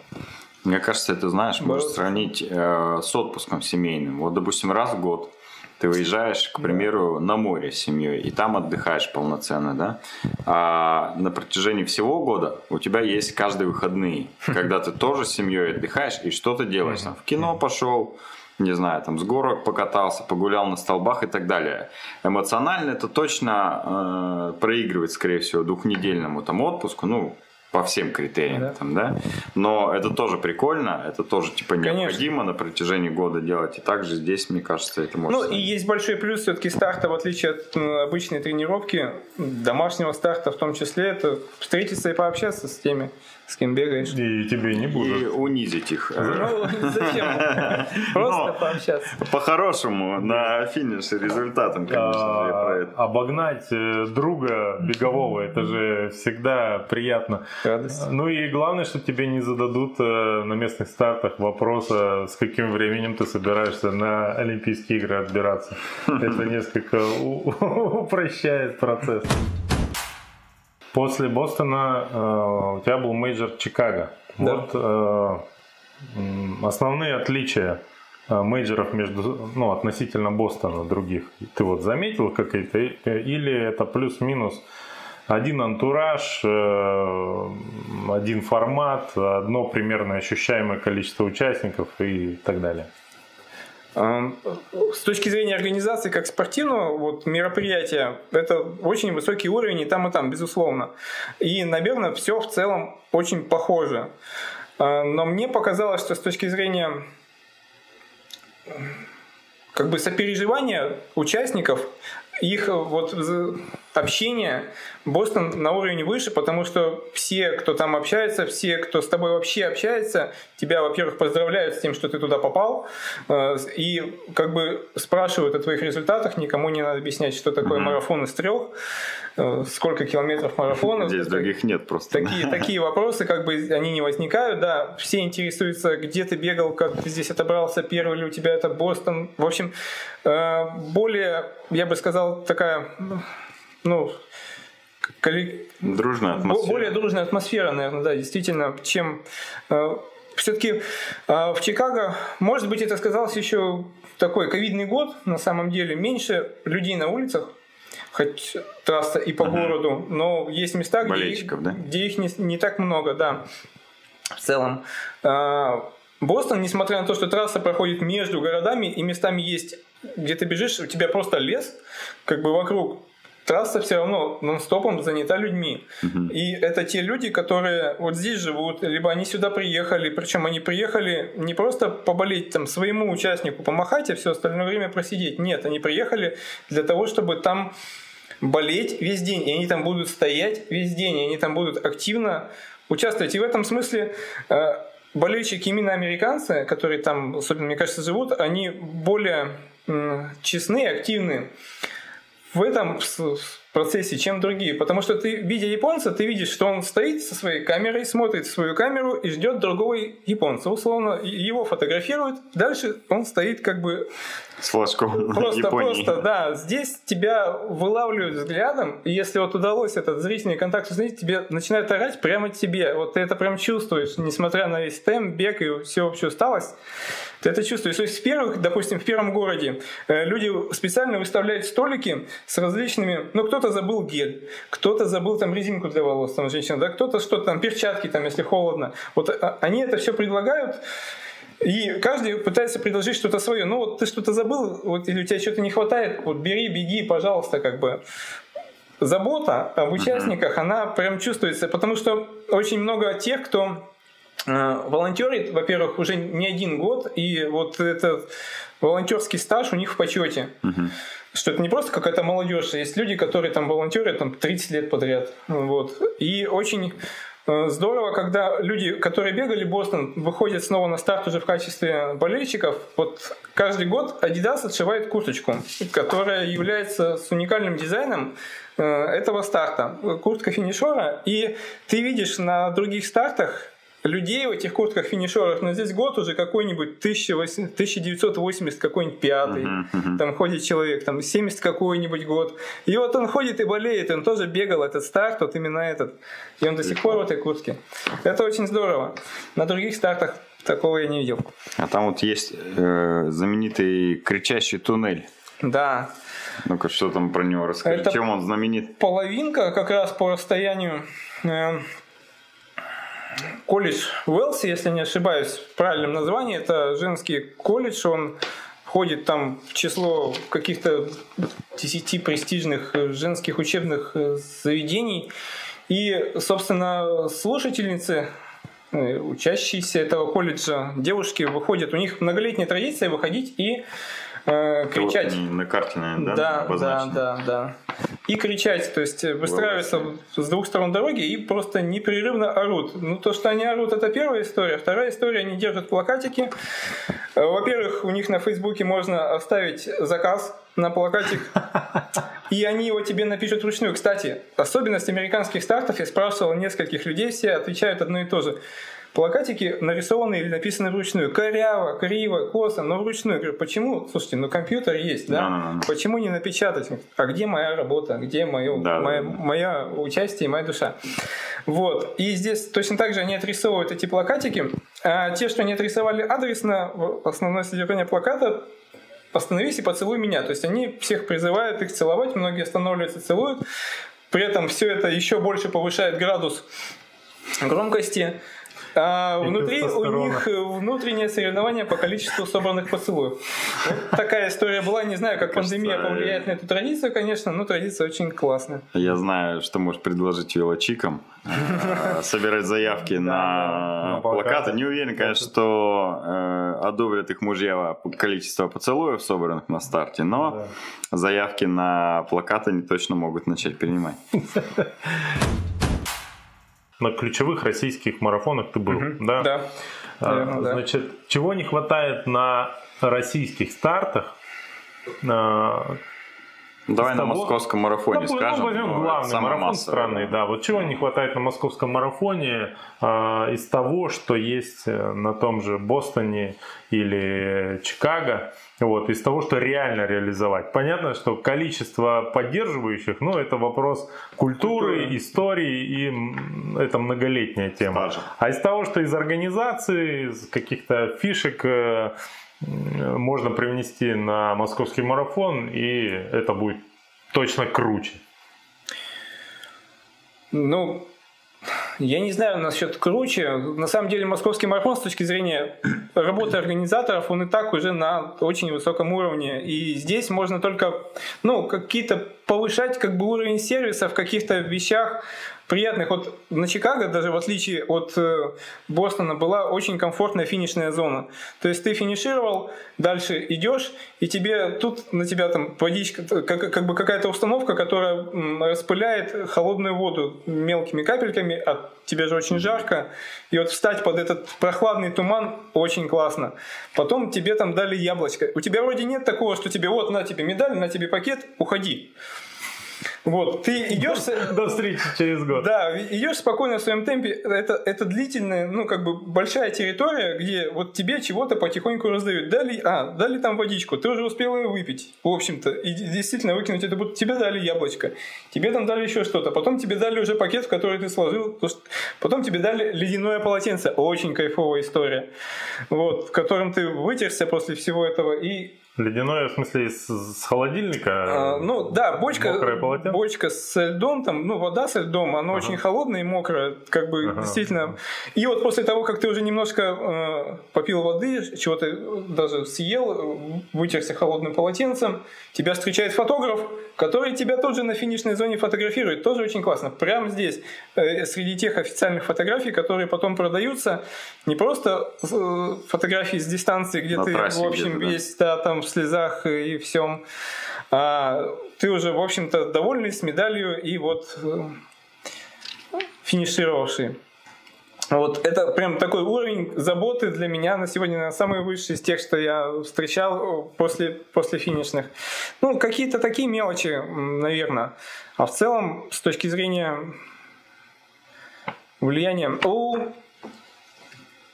Мне кажется, это, знаешь, Бороться. сравнить э, с отпуском семейным. Вот, допустим, раз в год ты выезжаешь, к примеру, на море с семьей, и там отдыхаешь полноценно, да? А на протяжении всего года у тебя есть каждые выходные, когда ты тоже с семьей отдыхаешь и что-то делаешь. Там, в кино пошел, не знаю, там с горок покатался, погулял на столбах и так далее. Эмоционально это точно э, проигрывает, скорее всего, двухнедельному там отпуску, ну, по всем критериям, Да. там, да. Но это тоже прикольно, это тоже типа Конечно. необходимо на протяжении года делать. И также здесь, мне кажется, это можно. Ну и есть большой плюс все-таки старта, в отличие от обычной тренировки, домашнего старта в том числе, это встретиться и пообщаться с теми, с кем бегаешь. И тебе не и будут. унизить их. Ну, зачем? [laughs] Просто пообщаться. По-хорошему, на финише результатом, конечно же, я про это. обогнать э, друга бегового, это же всегда приятно. Радость. Ну и главное, что тебе не зададут э, на местных стартах вопроса, с каким временем ты собираешься на Олимпийские игры отбираться. [laughs] Это несколько [laughs] упрощает процесс. После Бостона э, у тебя был мейджор Чикаго. Да. Вот э, основные отличия э, мейджоров между, ну, относительно Бостона других. Ты вот заметил какие-то? Э, Или это плюс-минус один антураж, э, один формат, одно примерно ощущаемое количество участников и так далее. Эм, С точки зрения организации как спортивного вот, мероприятия, это очень высокий уровень и там, и там, безусловно. И, наверное, все в целом очень похоже. Э, Но мне показалось, что с точки зрения как бы сопереживания участников, их вот общение Бостон на уровне выше, потому что все, кто там общается, все, кто с тобой вообще общается, тебя, во-первых, поздравляют с тем, что ты туда попал, э, и как бы спрашивают о твоих результатах, никому не надо объяснять, что такое марафон из трех, э, сколько километров марафона. Здесь других нет просто. Такие, такие вопросы, как бы они не возникают, да. Все интересуются, где ты бегал, как ты здесь отобрался, первый ли у тебя это Бостон. В общем, э, более, я бы сказал, такая, ну, коллек- Дружная атмосфера. более дружная атмосфера, наверное, да, действительно, чем все-таки в Чикаго, может быть, это сказалось еще такой ковидный год, на самом деле, меньше людей на улицах, хоть трасса и по городу, но есть места, где, Болельщиков, да? где их не, не так много, да, в целом. А, Бостон, несмотря на то, что трасса проходит между городами и местами есть, где ты бежишь, у тебя просто лес, как бы вокруг. Трасса все равно нон-стопом занята людьми. И это те люди, которые вот здесь живут, либо они сюда приехали, причем они приехали не просто поболеть там своему участнику, помахать, а все остальное время просидеть. Нет, они приехали для того, чтобы там болеть весь день, и они там будут стоять весь день, и они там будут активно участвовать. И в этом смысле э, болельщики именно американцы, которые там, особенно, мне кажется, живут, они более честны, активны в этом процессе, чем другие. Потому что ты, видя японца, ты видишь, что он стоит со своей камерой, смотрит в свою камеру и ждет другого японца. Условно, его фотографируют, дальше он стоит как бы... С флажком [laughs] Просто, Японии. просто, да. Здесь тебя вылавливают взглядом, и если вот удалось этот зрительный контакт установить, тебе начинают орать прямо тебе. Вот ты это прям чувствуешь, несмотря на весь темп, бег и всеобщую усталость. Ты это чувствуешь. То есть в первых, допустим, в первом городе э, люди специально выставляют столики с различными, ну кто-то забыл гель, кто-то забыл там резинку для волос, там женщина, да, кто-то что-то там, перчатки там, если холодно. Вот а, они это все предлагают, и каждый пытается предложить что-то свое. Ну вот ты что-то забыл, вот, или у тебя что-то не хватает, вот бери, беги, пожалуйста, как бы забота об участниках, она прям чувствуется, потому что очень много тех, кто волонтерит, во-первых, уже не один год, и вот этот волонтерский стаж у них в почете. Угу. Что это не просто какая-то молодежь, а есть люди, которые там волонтерят там 30 лет подряд. Вот. И очень э, здорово, когда люди, которые бегали Бостон, выходят снова на старт уже в качестве болельщиков. Вот каждый год Adidas отшивает курточку, которая является с уникальным дизайном э, этого старта. Куртка финишера. И ты видишь на других стартах людей в этих куртках финишерах, но здесь год уже какой-нибудь 1980 какой-нибудь пятый, uh-huh, uh-huh. там ходит человек, там 70 какой-нибудь год. И вот он ходит и болеет, он тоже бегал этот старт, вот именно этот. И он до сих пор в этой куртке. Это очень здорово. На других стартах такого я не видел. А там вот есть э, знаменитый кричащий туннель. Да. Ну-ка, что там про него расскажи? Это Чем он знаменит? Половинка как раз по расстоянию э, колледж Уэлси, если не ошибаюсь, в правильном названии, это женский колледж, он входит там в число каких-то 10 престижных женских учебных заведений. И, собственно, слушательницы, э, учащиеся этого колледжа, девушки выходят, у них многолетняя традиция выходить и э, кричать. Вот на карте, наверное, да? Да, да, да, да. И кричать, то есть выстраиваются с двух сторон дороги и просто непрерывно орут. Ну, то, что они орут, это первая история. Вторая история, они держат плакатики. Э, во-первых, у них на Фейсбуке можно оставить заказ на плакатик, [laughs] и они его тебе напишут вручную. Кстати, особенность американских стартов, я спрашивал нескольких людей, все отвечают одно и то же. Плакатики нарисованы или написаны вручную. Коряво, криво, косо, но вручную. Я говорю, почему? Слушайте, ну компьютер есть, да? да. Почему не напечатать? А где моя работа? Где мое, да, моя, да, да. моя участие и моя душа? Вот. И здесь точно так же они отрисовывают эти плакатики. А те, что они отрисовали адресно, основное содержание плаката остановись и поцелуй меня. То есть они всех призывают их целовать, многие останавливаются, целуют. При этом все это еще больше повышает градус громкости. А внутри у них э, внутреннее соревнование по количеству собранных поцелуев. Вот такая история была. Не знаю, как пандемия повлияет на эту традицию, конечно, но традиция очень классная. Я знаю, что можешь предложить велочикам. Э, собирать заявки на плакаты. Не уверен, конечно, что э, одобрят их мужья количество поцелуев, собранных на старте, но заявки на плакаты они точно могут начать принимать. [laughs] на ключевых российских марафонах ты был, угу. да? Да. А, Наверное, Значит, да. чего не хватает на российских стартах? А, Давай на того, московском марафоне ну, скажем. Ну, возьмем главный марафон масса, страны, да. Вот чего не хватает на московском марафоне э, из того, что есть э, на том же Бостоне или Чикаго, вот, из того, что реально реализовать. Понятно, что количество поддерживающих, ну, это вопрос культуры, Культура. истории и это многолетняя тема. Стажа. А из того, что из организации, из каких-то фишек э, можно привнести на московский марафон, и это будет точно круче. Ну, я не знаю насчет круче. На самом деле московский марафон с точки зрения работы организаторов, он и так уже на очень высоком уровне. И здесь можно только ну, какие-то повышать как бы уровень сервиса в каких-то вещах, приятных. Вот на Чикаго, даже в отличие от э, Бостона, была очень комфортная финишная зона. То есть ты финишировал, дальше идешь, и тебе тут на тебя там водичка, как, как бы какая-то установка, которая распыляет холодную воду мелкими капельками, а тебе же очень жарко. И вот встать под этот прохладный туман очень классно. Потом тебе там дали яблочко. У тебя вроде нет такого, что тебе вот на тебе медаль, на тебе пакет, уходи. Вот, ты идешь... До встречи через год. Да, идешь спокойно в своем темпе. Это, это длительная, ну, как бы большая территория, где вот тебе чего-то потихоньку раздают. Дали, а, дали там водичку, ты уже успел ее выпить, в общем-то. И действительно выкинуть это будто тебе дали яблочко, тебе там дали еще что-то, потом тебе дали уже пакет, в который ты сложил, потом тебе дали ледяное полотенце. Очень кайфовая история. Вот, в котором ты вытерся после всего этого и Ледяное, в смысле, с, с холодильника? А, ну, да, бочка, бочка с льдом, там, ну, вода со льдом, она ага. очень холодная и мокрая, как бы, ага. действительно. И вот после того, как ты уже немножко э, попил воды, чего-то даже съел, вытерся холодным полотенцем, тебя встречает фотограф, который тебя тоже на финишной зоне фотографирует. Тоже очень классно. Прямо здесь, э, среди тех официальных фотографий, которые потом продаются, не просто э, фотографии с дистанции, где на ты, в общем, весь, да, там, в слезах и всем. А ты уже, в общем-то, довольный с медалью и вот э, финишировавший. Вот это прям такой уровень заботы для меня на сегодня на самый высший из тех, что я встречал после, после финишных. Ну, какие-то такие мелочи, наверное. А в целом, с точки зрения влияния... У...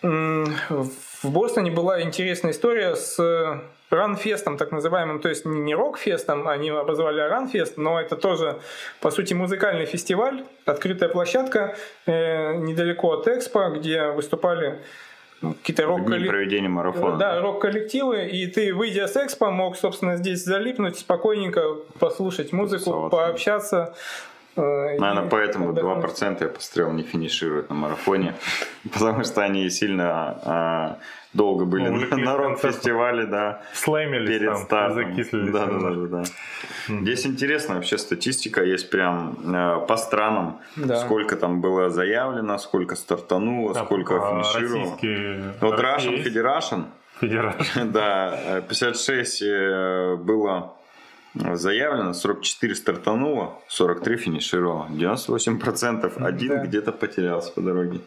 В Бостоне была интересная история с ранфестом так называемым, то есть не рок-фестом, они обозвали ранфест, но это тоже, по сути, музыкальный фестиваль, открытая площадка э, недалеко от Экспо, где выступали какие-то рок проведения марафона. Да, рок-коллективы, и ты, выйдя с экспо, мог, собственно, здесь залипнуть, спокойненько послушать музыку, пообщаться. Э, Наверное, поэтому 2% я посмотрел не финишируют на марафоне, [laughs] потому что они сильно а, долго были ну, на, рок-фестивале, да. Слэмились перед там, стартом. закислились. Да, да, да, да, да. Здесь интересно вообще статистика есть прям э, по странам, да. сколько там было заявлено, сколько стартануло, а, сколько финишировало. Вот Russian Federation, Federation. [laughs] да, 56 э, было заявлено, 44 стартануло, 43 финишировало, 98% один да. где-то потерялся по дороге.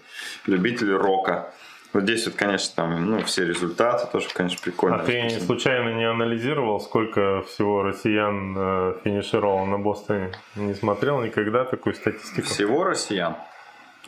Любитель рока. Вот здесь вот, конечно, там, ну, все результаты тоже, конечно, прикольно. А ты случайно не анализировал, сколько всего россиян э, финишировало на Бостоне? Не смотрел никогда такую статистику? Всего россиян?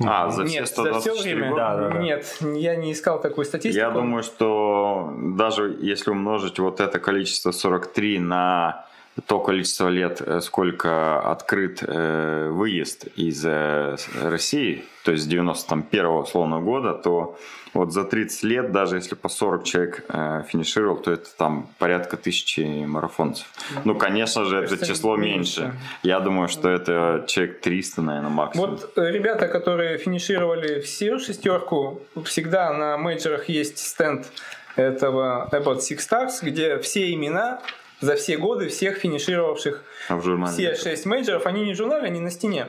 А, за Нет, все 124 за все время, года? Да, да, да. Нет, я не искал такую статистику. Я думаю, что даже если умножить вот это количество 43 на то количество лет, э, сколько открыт э, выезд из э, России, то есть с 91 условно года, то вот за 30 лет, даже если по 40 человек э, финишировал, то это там порядка тысячи марафонцев. Ну, конечно же, это число меньше. меньше. Я думаю, что это человек 300, наверное, максимум. Вот э, ребята, которые финишировали всю шестерку, всегда на мейджорах есть стенд этого About Six Stars, где все имена за все годы всех финишировавших а в журнале все шесть мейджоров, они не в журнале, они на стене.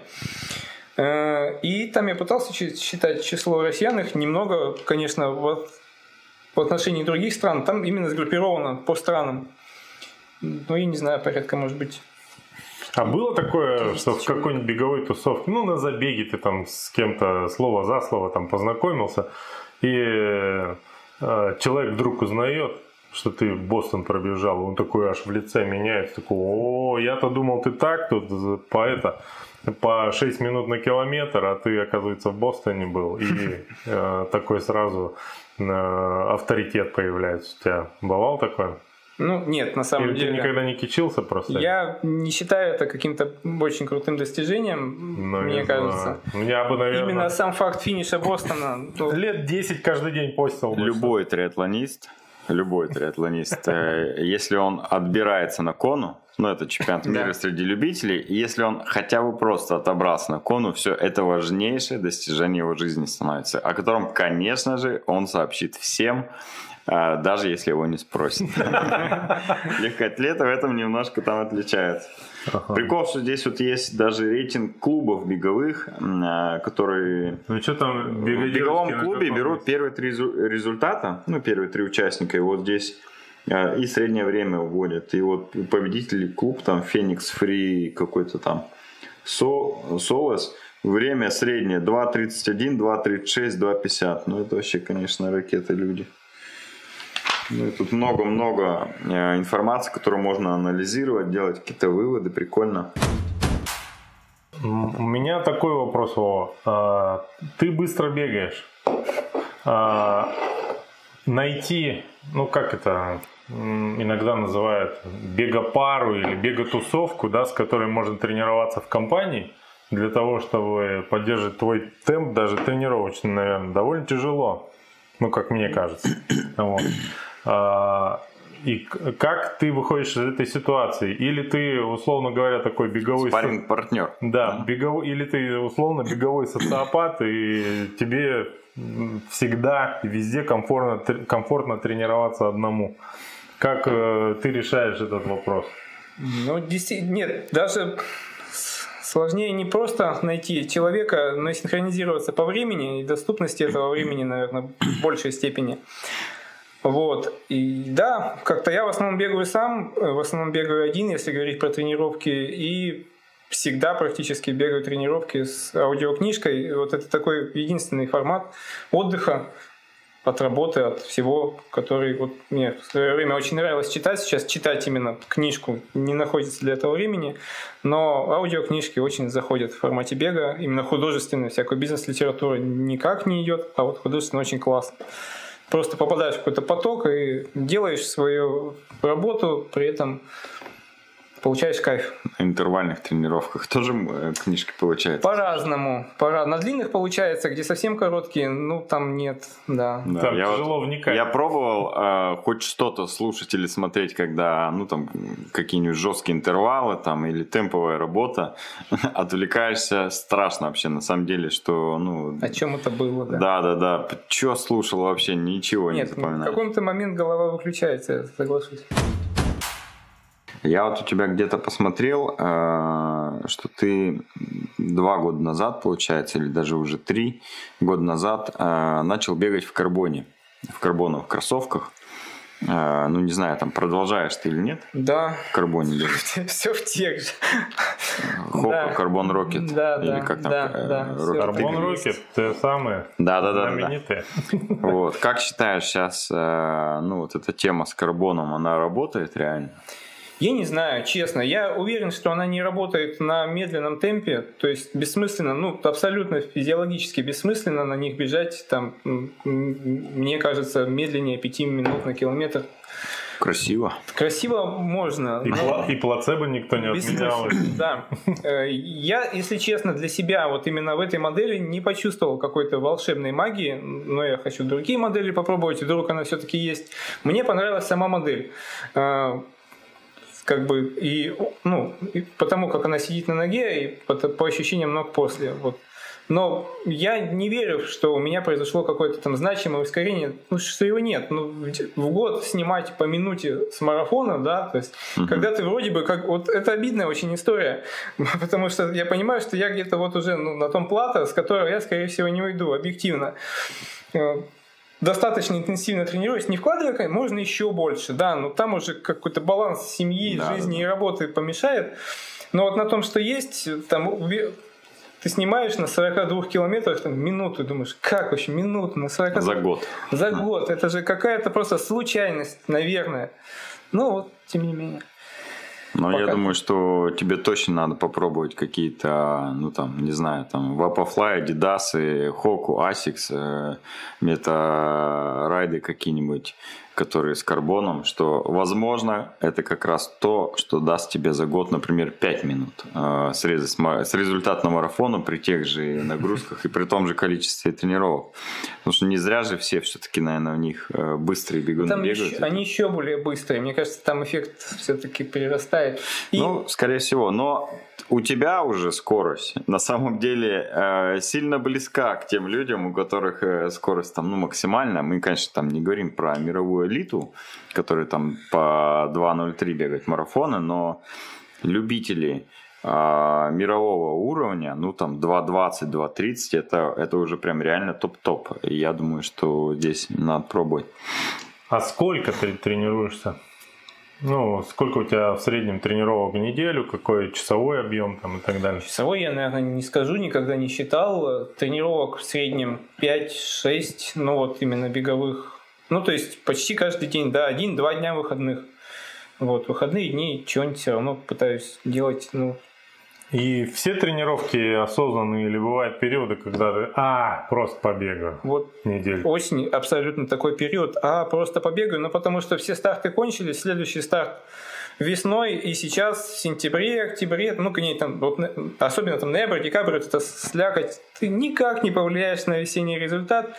Э, и там я пытался считать число россиян, их немного, конечно, вот в отношении других стран, там именно сгруппировано по странам. Ну, я не знаю, порядка, может быть. А было такое, что в какой-нибудь беговой тусовке, ну, на забеге ты там с кем-то слово за слово там познакомился, и э, человек вдруг узнает, что ты в Бостон пробежал, он такой аж в лице меняется, такой, о, я-то думал, ты так тут по это, по 6 минут на километр, а ты, оказывается, в Бостоне был, и [laughs] э, такой сразу э, авторитет появляется у тебя. Бывал такое? Ну, нет, на самом Или деле. ты никогда не кичился просто? Я не считаю это каким-то очень крутым достижением, ну, мне кажется. Меня бы, наверное... Именно сам факт финиша Бостона. [laughs] Лет 10 каждый день постил. Любой триатлонист любой триатлонист, э, если он отбирается на кону, ну, это чемпионат мира среди любителей, и если он хотя бы просто отобрался на кону, все, это важнейшее достижение его жизни становится, о котором, конечно же, он сообщит всем, даже если его не спросят. [laughs] Легкоатлеты в этом немножко там отличаются. Прикол, что здесь вот есть даже рейтинг клубов беговых, а, которые ну, что там, в беговом клубе берут первые три результата, ну, первые три участника, и вот здесь а, и среднее время вводят. И вот победитель клуб там Феникс Фри какой-то там Солос, время среднее 2.31, 2.36, 2.50. Ну это вообще, конечно, ракеты люди. Ну, и тут много-много э, информации, которую можно анализировать, делать какие-то выводы, прикольно. У меня такой вопрос, Вова. А, ты быстро бегаешь. А, найти, ну как это иногда называют, бегопару или беготусовку, да, с которой можно тренироваться в компании, для того, чтобы поддерживать твой темп, даже тренировочный, наверное, довольно тяжело. Ну, как мне кажется. Вот. А, и как ты выходишь из этой ситуации? Или ты, условно говоря, такой беговой... Спаринг партнер. Да, беговой, или ты, условно, беговой социопат, и тебе всегда и везде комфортно, комфортно тренироваться одному. Как э, ты решаешь этот вопрос? Ну, действительно, нет, даже сложнее не просто найти человека, но и синхронизироваться по времени и доступности этого времени, наверное, в большей степени. Вот. И да, как-то я в основном бегаю сам, э, в основном бегаю один, если говорить про тренировки, и всегда практически бегаю тренировки с аудиокнижкой. Вот это такой единственный формат отдыха от работы, от всего, который вот мне в свое время очень нравилось читать. Сейчас читать именно книжку не находится для этого времени, но аудиокнижки очень заходят в формате бега. Именно художественная всякая бизнес-литература никак не идет, а вот художественно очень классно просто попадаешь в какой-то поток и делаешь свою работу, при этом получаешь кайф. На интервальных тренировках тоже э, книжки получается? По-разному. По на длинных получается, где совсем короткие, ну там нет, да. да там я тяжело вот, вникать. Я пробовал э, хоть что-то слушать или смотреть, когда, ну там, какие-нибудь жесткие интервалы там или темповая работа. [laughs] Отвлекаешься, страшно вообще на самом деле, что, ну... О чем это было, да? Да, да, да. Что слушал вообще, ничего нет, не запоминаю. в каком-то момент голова выключается, соглашусь. Я вот у тебя где-то посмотрел, э, что ты два года назад, получается, или даже уже три года назад э, начал бегать в карбоне, в карбоновых кроссовках. Э, ну, не знаю, там продолжаешь ты или нет? Да. В карбоне бегать. [laughs] Все в тех же. Хопа, карбон рокет. Да, или как там? Карбон рокет, те самые да, да, да, знаменитые. [laughs] Вот. Как считаешь сейчас, ну, вот эта тема с карбоном, она работает реально? Я не знаю, честно. Я уверен, что она не работает на медленном темпе, то есть бессмысленно, ну, абсолютно физиологически бессмысленно на них бежать, там, мне кажется, медленнее 5 минут на километр. Красиво. Красиво можно. И, но... и плацебо никто не отменял. Да. Э, я, если честно, для себя вот именно в этой модели не почувствовал какой-то волшебной магии, но я хочу другие модели попробовать, вдруг она все-таки есть. Мне понравилась сама модель э, как бы и ну и потому как она сидит на ноге и по, по ощущениям ног после вот но я не верю, что у меня произошло какое-то там значимое ускорение, ну, что его нет. Ну, в год снимать по минуте с марафона, да, то есть, uh-huh. когда ты вроде бы как... Вот это обидная очень история, [laughs] потому что я понимаю, что я где-то вот уже ну, на том плато, с которого я, скорее всего, не уйду, объективно достаточно интенсивно тренируясь, не вкладывая, можно еще больше, да, но там уже какой-то баланс семьи, да, жизни да. и работы помешает. Но вот на том, что есть, там ты снимаешь на 42 километрах там, минуту, думаешь, как вообще минуту на 42? За год. За год. Это же какая-то просто случайность, наверное. Ну вот, тем не менее. Но Пока. я думаю, что тебе точно надо попробовать какие-то, ну там, не знаю, там, Vaporfly, Adidas, Hoku, Asics, Meta райды какие-нибудь, которые с карбоном, что, возможно, это как раз то, что даст тебе за год, например, 5 минут э, с результат на марафону при тех же нагрузках и при том же количестве тренировок. Потому что не зря же все все-таки, наверное, у них э, быстрые бегуны там бегают. Еще, они еще более быстрые. Мне кажется, там эффект все-таки прирастает. И... Ну, скорее всего. Но у тебя уже скорость на самом деле э, сильно близка к тем людям, у которых скорость там ну, максимальная. Мы, конечно, там не говорим про мировую элиту, которые там по 2.03 бегают марафоны, но любители э, мирового уровня, ну там 2.20, 2.30, это, это уже прям реально топ-топ. И я думаю, что здесь надо пробовать. А сколько ты тренируешься? Ну, сколько у тебя в среднем тренировок в неделю, какой часовой объем там и так далее? Часовой я, наверное, не скажу, никогда не считал. Тренировок в среднем 5-6, ну вот именно беговых. Ну, то есть почти каждый день, да, один-два дня выходных. Вот, выходные дни что-нибудь все равно пытаюсь делать, ну, и все тренировки осознанные или бывают периоды, когда ты, а, просто побегаю. Вот неделю. осень абсолютно такой период, а, просто побегаю, ну потому что все старты кончились, следующий старт весной и сейчас в сентябре, октябре, ну, к ней там, вот, особенно там ноябрь, декабрь, это слякоть, ты никак не повлияешь на весенний результат.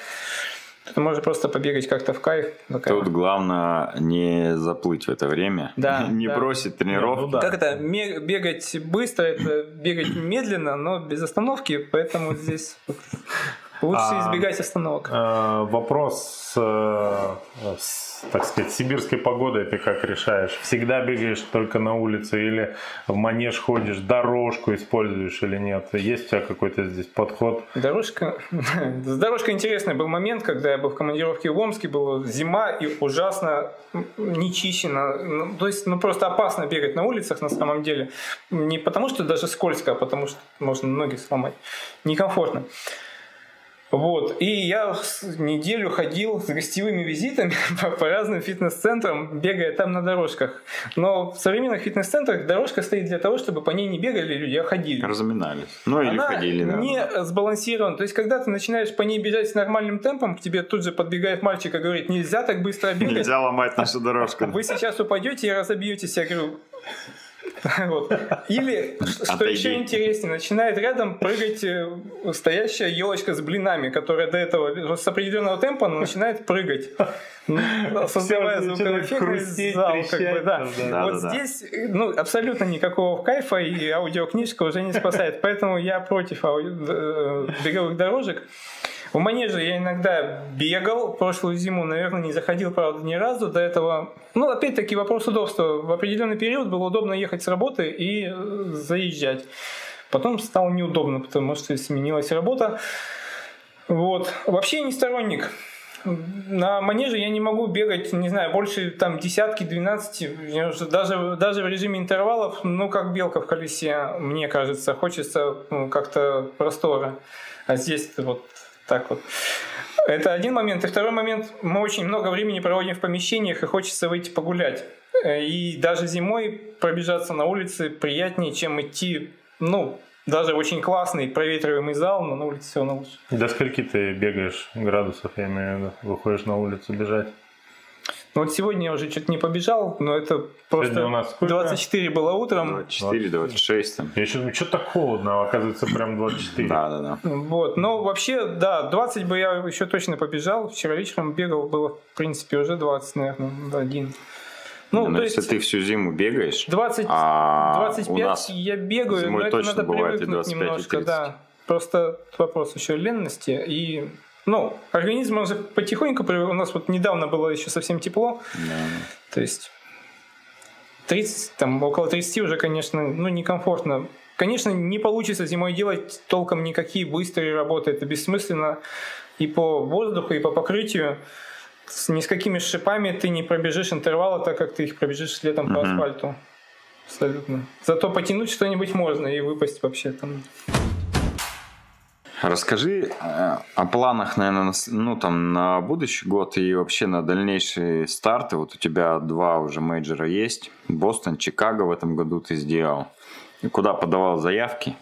Ты можешь просто побегать как-то в кайф. Тут главное не заплыть в это время, да, [laughs] не да. бросить тренировки. Ну, да. Как это, бегать быстро, это бегать медленно, но без остановки, поэтому здесь [laughs] лучше а, избегать остановок. А, вопрос э, с так сказать, сибирской погодой ты как решаешь? Всегда бегаешь только на улице или в манеж ходишь, дорожку используешь или нет? Есть у тебя какой-то здесь подход? Дорожка... [laughs] С дорожкой интересный был момент, когда я был в командировке в Омске, была зима и ужасно нечищено. Ну, то есть, ну, просто опасно бегать на улицах на самом деле. Не потому, что даже скользко, а потому, что можно ноги сломать. Некомфортно. Вот. И я неделю ходил с гостевыми визитами [laughs] по, по разным фитнес-центрам, бегая там на дорожках. Но в современных фитнес-центрах дорожка стоит для того, чтобы по ней не бегали люди, а ходили. Разминались. Ну или Она ходили. Да. не сбалансирован. То есть, когда ты начинаешь по ней бежать с нормальным темпом, к тебе тут же подбегает мальчик и говорит, нельзя так быстро [laughs] бегать. Нельзя ломать нашу дорожку. Вы сейчас упадете и разобьетесь. Я говорю, [laughs] вот. Или, что Отойди. еще интереснее, начинает рядом прыгать э, стоящая елочка с блинами, которая до этого с определенного темпа начинает прыгать. Создавая звуковой зал. Как бы, да. Да, вот да, здесь ну, абсолютно никакого кайфа и аудиокнижка уже не спасает. Поэтому я против ауди... Э, беговых дорожек. В манеже я иногда бегал, прошлую зиму, наверное, не заходил, правда, ни разу до этого. Ну, опять-таки, вопрос удобства. В определенный период было удобно ехать с работы и э, заезжать. Потом стало неудобно, потому что сменилась работа. Вот. Вообще не сторонник. На манеже я не могу бегать, не знаю, больше там десятки, двенадцати, даже, даже в режиме интервалов, ну, как белка в колесе, мне кажется, хочется ну, как-то простора. А здесь вот так вот. Это один момент. И второй момент, мы очень много времени проводим в помещениях и хочется выйти погулять. И даже зимой пробежаться на улице приятнее, чем идти, ну, даже очень классный проветриваемый зал, но на улице все равно лучше. До скольки ты бегаешь градусов, я имею в виду, выходишь на улицу бежать? Ну вот сегодня я уже что-то не побежал, но это просто у нас 24 было утром. 24, 26 там. Я еще, что так холодно, а оказывается прям 24. Да, да, да. Вот, но вообще, да, 20 бы я еще точно побежал. Вчера вечером бегал, было в принципе уже 20, наверное, один. Ну, но то если есть, ты всю зиму бегаешь, 20, а 25 у нас я бегаю, но это надо привыкнуть немножко, да. Просто вопрос еще ленности и ну, организм уже потихоньку, у нас вот недавно было еще совсем тепло, да. то есть 30, там около 30 уже, конечно, ну, некомфортно. Конечно, не получится зимой делать толком никакие быстрые работы, это бессмысленно и по воздуху, и по покрытию. Ни с какими шипами ты не пробежишь интервалы, так как ты их пробежишь летом mm-hmm. по асфальту. Абсолютно. Зато потянуть что-нибудь можно и выпасть вообще там. Расскажи э, о планах, наверное, ну, там, на будущий год и вообще на дальнейшие старты. Вот у тебя два уже мейджора есть. Бостон, Чикаго в этом году ты сделал. И куда подавал заявки?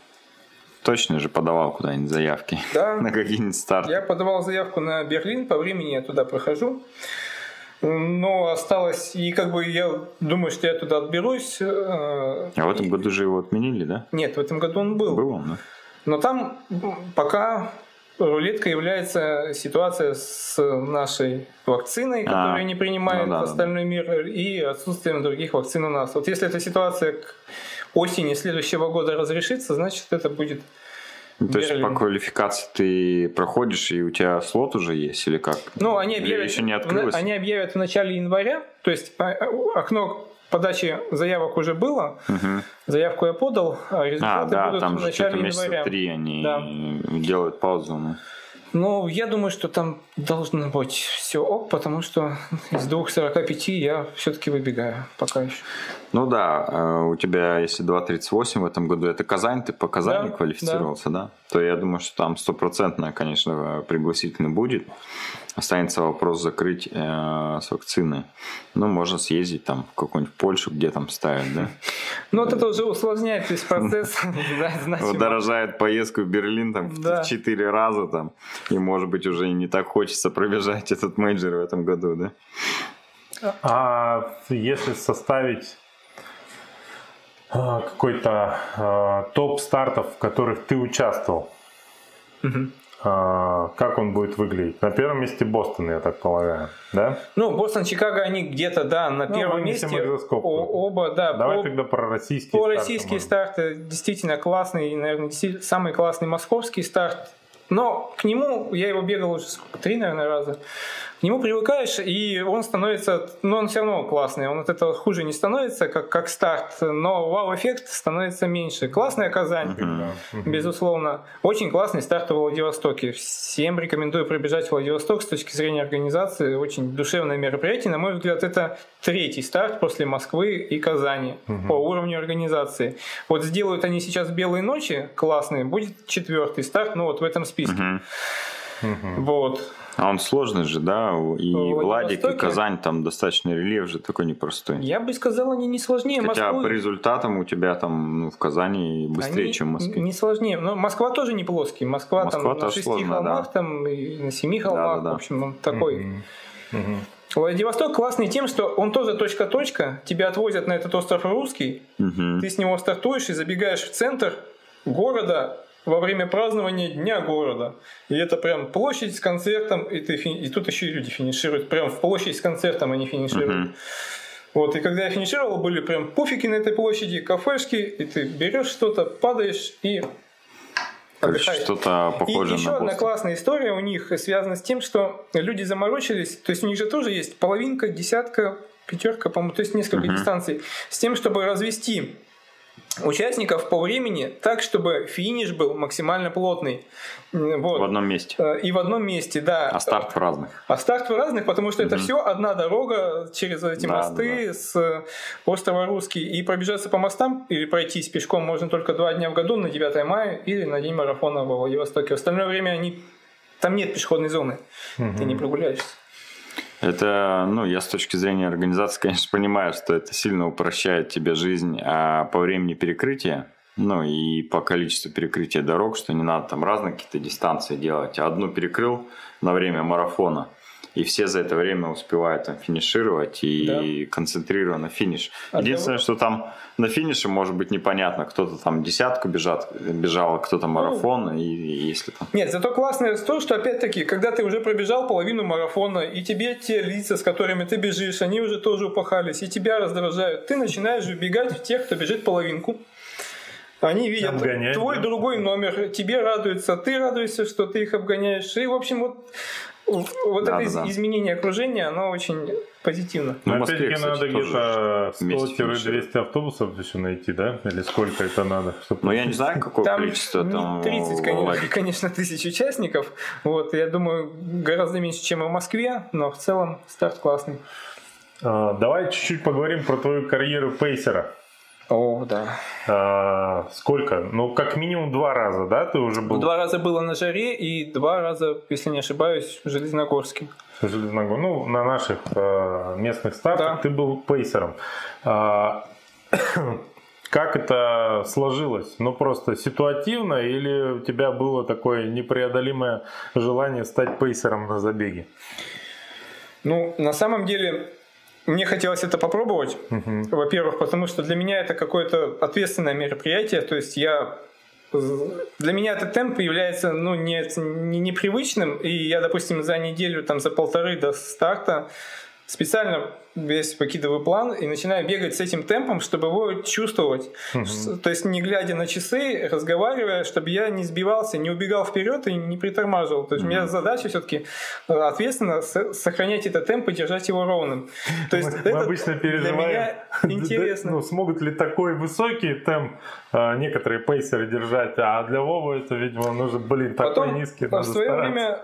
Точно же подавал куда-нибудь заявки [laughs] да. на какие-нибудь старты. Я подавал заявку на Берлин, по времени я туда прохожу. Но осталось, и как бы я думаю, что я туда отберусь. э, А в этом году же его отменили, да? Нет, в этом году он был. Был он, да? Но там пока рулетка является ситуация с нашей вакциной, А, которую не принимает ну да, да, остальной мир, и отсутствием других вакцин у нас. Вот если эта ситуация к осени следующего года разрешится, значит это будет Ну, То есть Берлин. по квалификации ты проходишь, и у тебя слот уже есть, или как? Ну, они Или объявят, еще не открылось? они объявят в начале января, то есть а, а, окно подачи заявок уже было, Мгм. заявку я подал, а А, результаты да, будут там в начале января. три они Да. делают паузу. ну. Ну, я думаю, что там должно быть все ок, потому что из 2.45 я все-таки выбегаю пока еще. Ну да, э, у тебя, если 2.38 в этом году, это Казань, ты по Казани Да, квалифицировался, да. То я думаю, что там стопроцентно, конечно, пригласительный будет. Останется вопрос закрыть э, с вакциной. Ну, можно съездить там в какую-нибудь Польшу, где там ставят, да. Но вот это уже усложняет весь процесс. [laughs] Удорожает поездку в Берлин там в четыре раза там. И, может быть, уже не так хочется пробежать этот мейджор в этом году, да? А если составить а, какой-то а, топ стартов, в которых ты участвовал, как он будет выглядеть? На первом месте Бостон, я так полагаю, да? Ну, Бостон, Чикаго, они где-то, да, на Ну, первом месте. О- Оба, да. Давай по- тогда про российские По старты, российские старты действительно классный, наверное, самый классный московский старт. Но к нему, я его бегал уже сколько, три, наверное, раза. К нему привыкаешь, и он становится, но он все равно классный. Он от этого хуже не становится, как, как старт, но вау-эффект становится меньше. Классная Казань. Мгм. безусловно. Очень классный старт в Владивостоке. Всем рекомендую пробежать Владивосток с точки зрения организации. Очень душевное мероприятие. На мой взгляд, это третий старт после Москвы и Казани по уровню организации. Вот сделают они сейчас белые ночи классные, будет четвертый старт, ну вот в этом списке. Мгм. Мгм. Вот. А он сложный же, да? И Владик, и? Казань, там достаточно рельеф же такой непростой. Я бы сказал, они не сложнее Хотя Москвы. по результатам у тебя там ну, в Казани быстрее, Они чем в Москве. Не сложнее. Но Москва тоже не плоский. Москва, Москва там на шести сложная, холмах, да. там и на семи холмах. Да-да-да. В общем, он такой. Мгм. Владивосток классный тем, что он тоже точка-точка. Тебя отвозят на этот остров Русский. Мгм. Ты с него стартуешь и забегаешь в центр города во время празднования Дня города. И это прям площадь с концертом, и, ты и тут еще и люди финишируют. Прям в площадь с концертом они финишируют. Мгм. Вот, и когда я финишировал, были прям пуфики на этой площади, кафешки, и ты берешь что-то, падаешь и отдыхаешь. что-то И похоже еще на одна классная история у них связана с тем, что люди заморочились, то есть у них же тоже есть половинка, десятка, пятерка, по-моему, то есть несколько Мгм. дистанций, с тем, чтобы развести участников по времени так, чтобы финиш был максимально плотный. Вот. В одном месте. Э, И в одном месте, да. А старт в разных. А старт в разных, потому что это Мгм. все одна дорога через эти Да, мосты с э, острова Русский. И пробежаться по мостам или пройтись пешком можно только два дня в году, на 9 мая или на день марафона во Владивостоке. В остальное время они... там нет пешеходной зоны. Ты не прогуляешься. Это, ну, я с точки зрения организации, конечно, понимаю, что это сильно упрощает тебе жизнь а по времени перекрытия, ну, и по количеству перекрытия дорог, что не надо там разные какие-то дистанции делать. Одну перекрыл на время марафона, и все за это время успевают там финишировать и концентрированно финиш. А Единственное, что там на финише может быть непонятно, кто-то там десятку бежат, бежал, а Ну, кто-то марафон, и, и если там... Нет, зато классное то, что опять-таки, когда ты уже пробежал половину марафона, и тебе те лица, с которыми ты бежишь, они уже тоже упахались, и тебя раздражают, ты начинаешь убегать в тех, кто бежит половинку. Они видят Обгонять, твой да. другой номер, тебе радуются, ты радуешься, что ты их обгоняешь. И, в общем, вот, вот Да, это да, из- да. изменение окружения, оно очень позитивно. Ну, Москве, опять-таки кстати, надо где-то вместе 100-200 автобусов еще найти, да? Или сколько это надо? чтобы- Ну, я не знаю, какое Там количество там... 30, у конечно, конечно, тысяч участников. Вот, я думаю, гораздо меньше, чем в Москве, но в целом старт классный. А, Давай чуть-чуть поговорим про твою карьеру пейсера. О, да. А, Сколько? Ну, как минимум два раза, да? Ты уже был Два раза было на жаре и два раза, если не ошибаюсь, в Железногорске. в Железногорске. Ну, на наших э, местных стартах Да. ты был пейсером. А, [clears throat] Как это сложилось? Ну, просто ситуативно или у тебя было такое непреодолимое желание стать пейсером на забеге? Ну, на самом деле, мне хотелось это попробовать. Мгм. Во-первых, потому что для меня это какое-то ответственное мероприятие. То есть я для меня этот темп является ну, не, не непривычным, и я, допустим, за неделю, там, за полторы до старта специально весь покидываю план и начинаю бегать с этим темпом, чтобы его чувствовать. Мгм. То есть не глядя на часы, разговаривая, чтобы я не сбивался, не убегал вперед и не притормаживал. То есть у меня задача все-таки ответственно с- сохранять этот темп и держать его ровным. То есть мы, мы это обычно для переживаем, меня [laughs] интересно. ну, смогут ли такой высокий темп а, некоторые пейсеры держать, а для Вовы это, видимо, нужно, блин, такой Потом, низкий, в надо свое стараться. время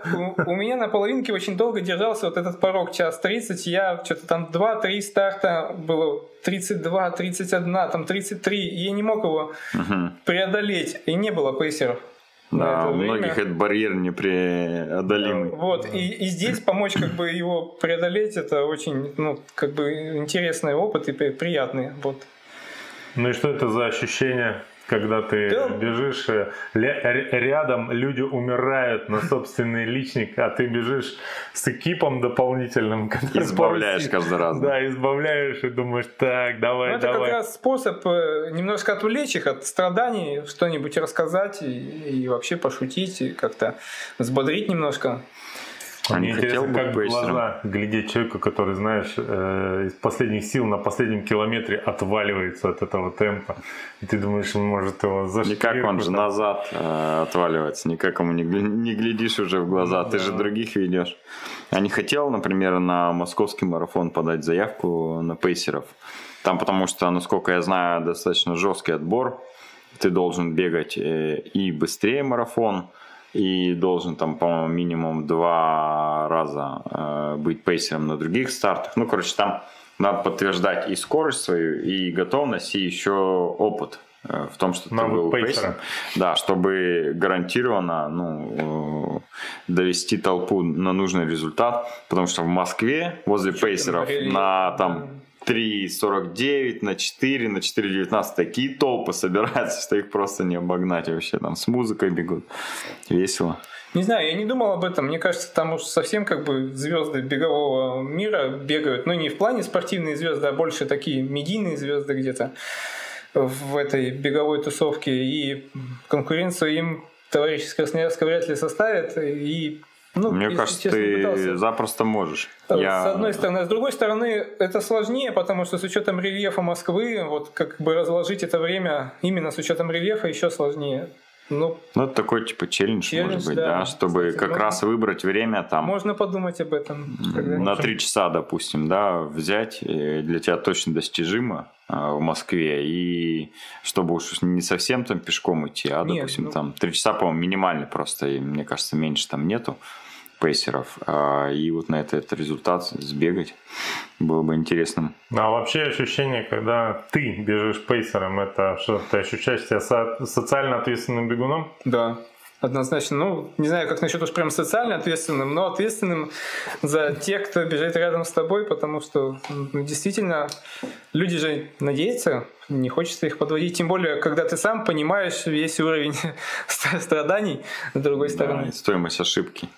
у, у меня на половинке очень долго держался вот этот порог час 30. Я что-то там 2-3 старта было 32, 31, там 33. И я не мог его Мгм. преодолеть. И не было пейсеров. Да, у многих этот барьер непреодолимый. Вот, и, и здесь помочь как бы его преодолеть, это очень, ну, как бы интересный опыт и при- приятный. Вот. Ну и что это за ощущение, когда ты Да. бежишь, э, рядом люди умирают на собственный личник, а ты бежишь с экипом дополнительным. [laughs] который Избавляешь каждый раз. да. Избавляешь и думаешь, так, Ну, давай, это давай. как раз способ э, немножко отвлечь их от страданий, что-нибудь рассказать и, и вообще пошутить, и как-то взбодрить немножко. Мне А не интересно, хотел бы как в пейсером? глаза глядеть человеку, который, знаешь, э, из последних сил на последнем километре отваливается от этого темпа. И ты думаешь, он может его за Никак он же назад э, отваливается, никак ему не, не глядишь уже в глаза, ты же Да. других ведешь. Я не хотел, например, на московский марафон подать заявку на пейсеров. Там, потому что, насколько я знаю, достаточно жесткий отбор. Ты должен бегать э, и быстрее марафон, и должен там, по-моему, минимум два раза э, быть пейсером на других стартах. Ну, короче, там надо подтверждать и скорость свою, и готовность, и еще опыт э, в том, что ты Навык был пейсером. Да, чтобы гарантированно ну, э, довести толпу на нужный результат, потому что в Москве возле пейсеров рельеф, на там 3.49, на 4, на 4.19 такие толпы собираются, [laughs] что их просто не обогнать вообще. Там с музыкой бегут. Весело. Не знаю, я не думал об этом. Мне кажется, там уж совсем как бы звезды бегового мира бегают. Ну, не в плане спортивные звезды, а больше такие медийные звезды где-то в этой беговой тусовке. И конкуренцию им товарищ из Красноярска вряд ли составит. И, ну, Мне если кажется, честно, ты пытался. запросто можешь. С Я- одной стороны. А с другой стороны, это сложнее, потому что с учетом рельефа Москвы, вот как бы разложить это время именно с учетом рельефа еще сложнее. Ну, Ну, это такой типа челлендж, Челлендж, может быть, да. да, чтобы Кстати, как можно- раз выбрать время там можно подумать об этом. на три часа, допустим, да, взять, и для тебя точно достижимо а, в Москве, и чтобы уж не совсем там пешком идти, а, Нет, допустим, ну- там три часа, по-моему, минимальный просто, и мне кажется, меньше там нету пейсеров, а, и вот на это, этот результат сбегать было бы интересным. А вообще ощущение, когда ты бежишь пейсером, это что, ты ощущаешь себя со- социально ответственным бегуном? Да, однозначно. Ну, не знаю, как насчет уж прям социально ответственным, но ответственным за тех, кто бежит рядом с тобой, потому что ну, действительно люди же надеются, не хочется их подводить, тем более, когда ты сам понимаешь весь уровень [laughs] страданий с другой Да, стороны. стоимость ошибки.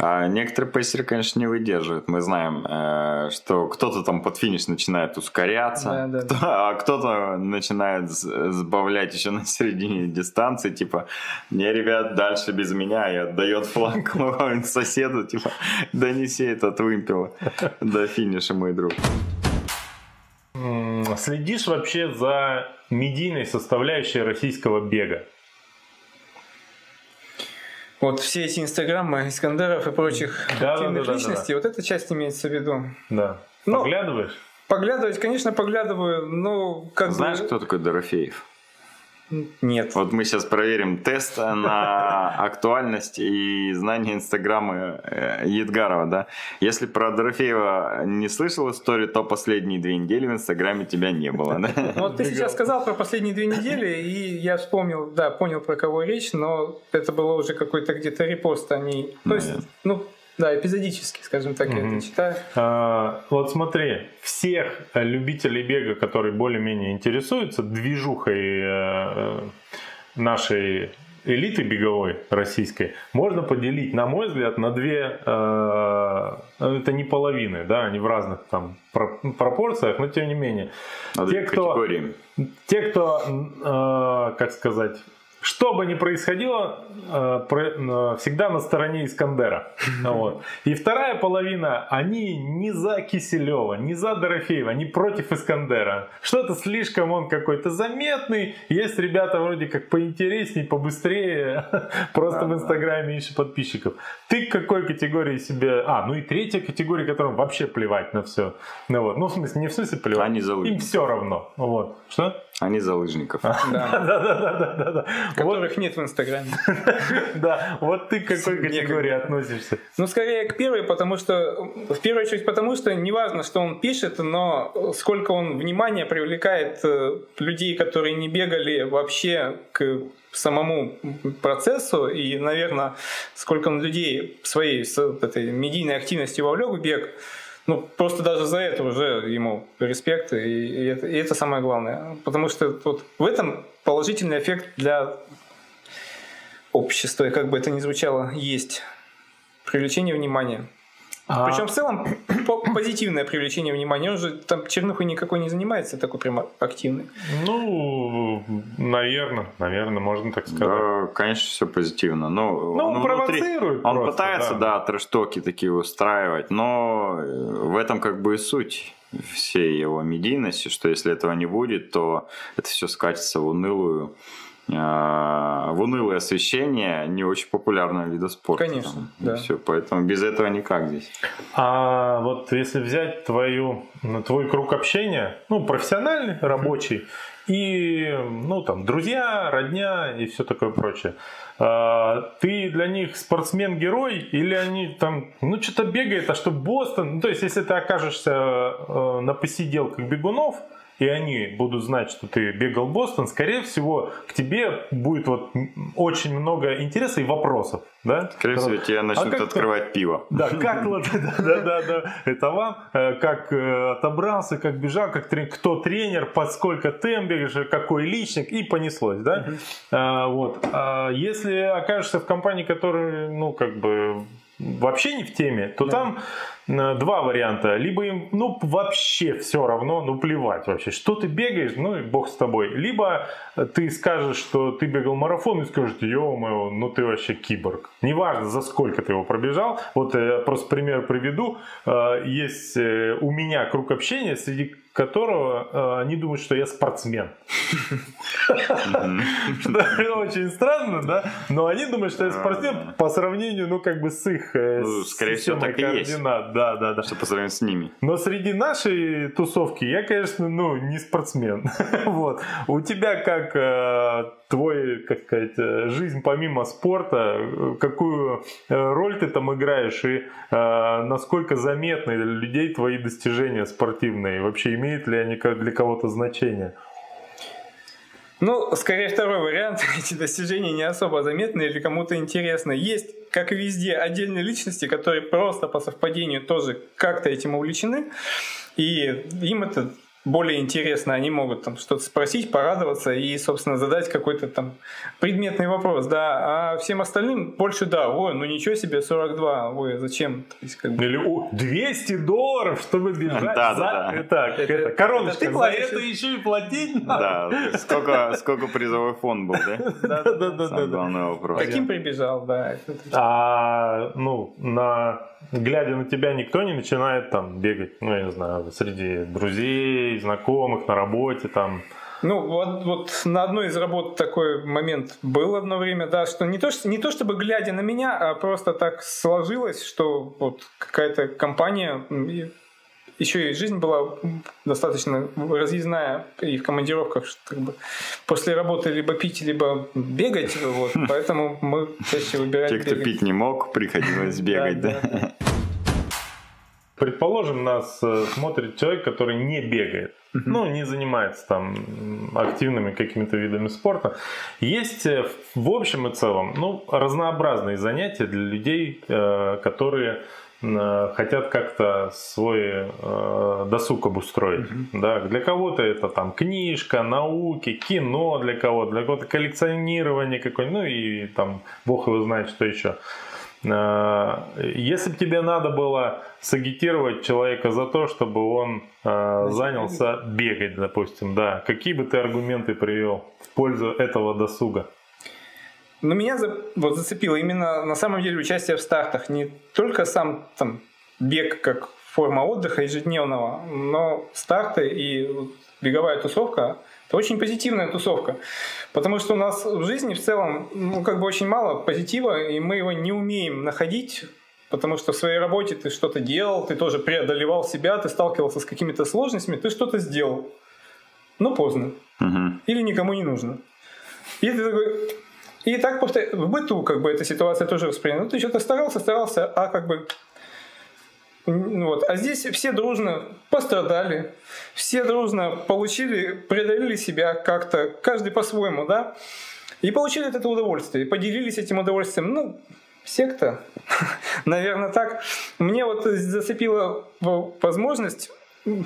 А некоторые пейсеры, конечно, не выдерживают. Мы знаем, э, что кто-то там под финиш начинает ускоряться, Да, да, кто- а кто-то начинает сбавлять еще на середине дистанции, типа, не, ребят, дальше без меня, и отдает флаг [laughs] соседу, типа, донеси этот вымпел [laughs] до финиша, мой друг. Следишь вообще за медийной составляющей российского бега? Вот все эти инстаграмы Искандеров и прочих Да, да, активных да, да, личностей, вот эта часть имеется в виду. Да. Ну, Поглядываешь? Поглядывать, конечно, поглядываю, но как Знаешь, бы... кто такой Дорофеев? Нет. Вот мы сейчас проверим тест на [laughs] актуальность и знание Инстаграма э, Едгарова, да? Если про Дорофеева не слышал историю, то последние две недели в Инстаграме тебя не было, да? [laughs] Вот ты сейчас сказал про последние две недели, и я вспомнил, да, понял, про кого речь, но это было уже какой-то где-то репост, а не... То есть, ну, да, эпизодически, скажем так, я Мгм. это читаю. А, вот смотри, всех э, любителей бега, которые более-менее интересуются движухой э, нашей элиты беговой российской можно поделить, на мой взгляд, на две, э, это не половины, да, они в разных там пропорциях, но тем не менее. те, кто, те, кто, э, как сказать, что бы ни происходило, э, э, всегда на стороне Искандера. [laughs] Вот. И вторая половина, они не за Киселева, не за Дорофеева, они против Искандера. Что-то слишком он какой-то заметный. Есть ребята вроде как поинтересней, побыстрее, [laughs] просто да, в Инстаграме меньше подписчиков. Ты к какой категории себе... А, ну и третья категория, которым вообще плевать на все. Ну, вот. ну в смысле, не в смысле плевать. Они за Им все равно. Вот. Что? Они за лыжников. [laughs] Да, да, да, да, да. Которых нет в Инстаграме. [laughs] Да, вот ты к какой категории относишься? Ну, скорее к первой, потому что, в первую очередь, потому что неважно, что он пишет, но сколько он внимания привлекает э, людей, которые не бегали вообще к самому процессу, и, наверное, сколько он людей своей с этой медийной активностью вовлек в бег, ну, просто даже за это уже ему респект, и, и, это, и это самое главное. Потому что вот в этом положительный эффект для общества, как бы это ни звучало, есть привлечение внимания. А... Причем в целом позитивное привлечение внимания. Он же там чернухой никакой не занимается, такой прям активный. Ну, наверное, наверное, можно так сказать. Да, конечно, все позитивно. Но ну, он, он провоцирует. Внутри, он пытается, да, да трэштоки такие устраивать, но в этом как бы и суть всей его медийности, что если этого не будет, то это все скатится в унылую в унылое освещение не очень популярного вида спорта. Конечно, там, да. Все, поэтому без этого никак здесь. А вот если взять твою, твой круг общения, ну, профессиональный, рабочий, и, ну, там, друзья, родня и все такое прочее. А, ты для них спортсмен-герой или они там, ну, что-то бегает, а что Бостон? Ну, то есть, если ты окажешься э, на посиделках бегунов, и они будут знать, что ты бегал Бостон, скорее всего, к тебе будет вот очень много интереса и вопросов. Да? Скорее всего, тебя начнут а открывать пиво. Да, как да, да, да, это вам, э, как э, отобрался, как бежал, как кто тренер, под сколько темп бегаешь, какой личник, и понеслось, да? А, вот. А если окажешься в компании, которая, ну, как бы вообще не в теме, то там Э, два варианта. Либо им, ну, вообще все равно, ну, плевать вообще. Что ты бегаешь, ну, и бог с тобой. Либо ты скажешь, что ты бегал марафон, и скажешь, ё-моё, ну, ты вообще киборг. Неважно, за сколько ты его пробежал. Вот я просто пример приведу. Э, есть э, у меня круг общения, среди которого э, они думают, что я спортсмен. Очень странно, да? Но они думают, что я спортсмен по сравнению, ну, как бы с их э, ну, Скорее всего, так и есть. Да, да, да. Что по сравнению с ними. Но среди нашей тусовки я, конечно, ну, не спортсмен. [laughs] Вот. У тебя как э, твой, как сказать, жизнь помимо спорта, какую роль ты там играешь и насколько заметны для людей твои достижения спортивные? Вообще имеют ли они для кого-то значение? Ну, скорее второй вариант. [laughs] Эти достижения не особо заметны или кому-то интересны. Есть, как и везде, отдельные личности, которые просто по совпадению тоже как-то этим увлечены. И им это более интересно, они могут там что-то спросить, порадоваться и, собственно, задать какой-то там предметный вопрос, да, а всем остальным больше, да, ой, ну ничего себе, 42, ой, зачем? То есть, как бы... Или о, 200 долларов, чтобы бежать [laughs] да, за... Да, да. Это, это, это, короночка, это, за это еще и платить надо. Да, сколько, сколько призовой фонд был, да? Да, да, да. да, Главный вопрос. Каким прибежал, да. А, ну, на глядя на тебя, никто не начинает там бегать, ну, я не знаю, среди друзей, знакомых, на работе там. Ну, вот, вот на одной из работ такой момент был одно время, да, что не то, не то чтобы глядя на меня, а просто так сложилось, что вот какая-то компания еще и жизнь была достаточно разъездная и в командировках, что как бы после работы либо пить, либо бегать, вот, поэтому мы чаще выбирали Те, кто бегать. пить не мог, приходилось [laughs] бегать, да? Предположим, нас э, смотрит человек, который не бегает, ну, не занимается там активными какими-то видами спорта. Есть э, в общем и целом, ну, разнообразные занятия для людей, э, которые хотят как-то свой э, досуг обустроить. Mm-hmm. Да, для кого-то это там книжка, науки, кино для кого-то, для кого-то коллекционирование какое-нибудь, ну и там бог его знает, что еще. Э, если бы тебе надо было сагитировать человека за то, чтобы он э, занялся бегать, допустим, да, какие бы ты аргументы привел в пользу этого досуга? Но меня за, вот зацепило именно на самом деле участие в стартах. Не только сам там, бег как форма отдыха ежедневного, но старты и беговая тусовка это очень позитивная тусовка. Потому что у нас в жизни в целом ну, как бы очень мало позитива, и мы его не умеем находить, потому что в своей работе ты что-то делал, ты тоже преодолевал себя, ты сталкивался с какими-то сложностями, ты что-то сделал. Но поздно. Угу. Или никому не нужно. И ты такой, и так повтор... в быту как бы эта ситуация тоже воспринимается. Ну, ты что-то старался, старался, а как бы вот. А здесь все дружно пострадали, все дружно получили, преодолели себя как-то, каждый по-своему, да, и получили этого удовольствие, поделились этим удовольствием. Ну, секта, [laughs] наверное, так. Мне вот зацепила возможность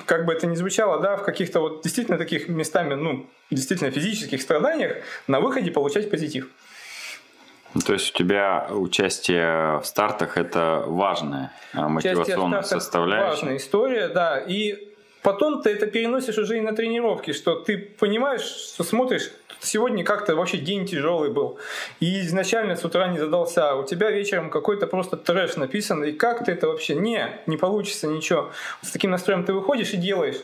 как бы это ни звучало, да, в каких-то вот действительно таких местами, ну, действительно физических страданиях на выходе получать позитив. Ну, то есть у тебя участие в стартах это важная а, мотивационная составляющая. Важная история, да. И потом ты это переносишь уже и на тренировки, что ты понимаешь, что смотришь, сегодня как-то вообще день тяжелый был, и изначально с утра не задался, у тебя вечером какой-то просто трэш написан, и как ты это вообще, не, не получится ничего. С таким настроем ты выходишь и делаешь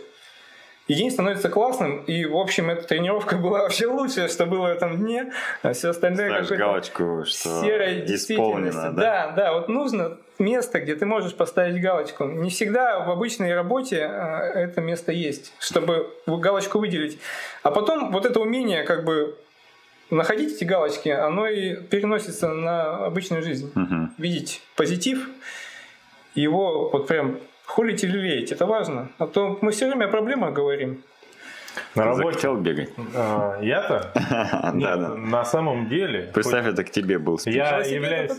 и день становится классным, и, в общем, эта тренировка [laughs] была вообще лучшее, что было в этом дне, а все остальное Ставишь галочку, что серая действительность. Да? да, да, вот нужно место, где ты можешь поставить галочку. Не всегда в обычной работе а, это место есть, чтобы галочку выделить. А потом вот это умение как бы находить эти галочки, оно и переносится на обычную жизнь. Угу. Видеть позитив, его вот прям Холить или леять, это важно. А то мы все время о проблемах говорим. На работе хотел бегать. А, я-то? [laughs] Да, да. На самом деле. Представь, это к тебе был спич. Я являюсь,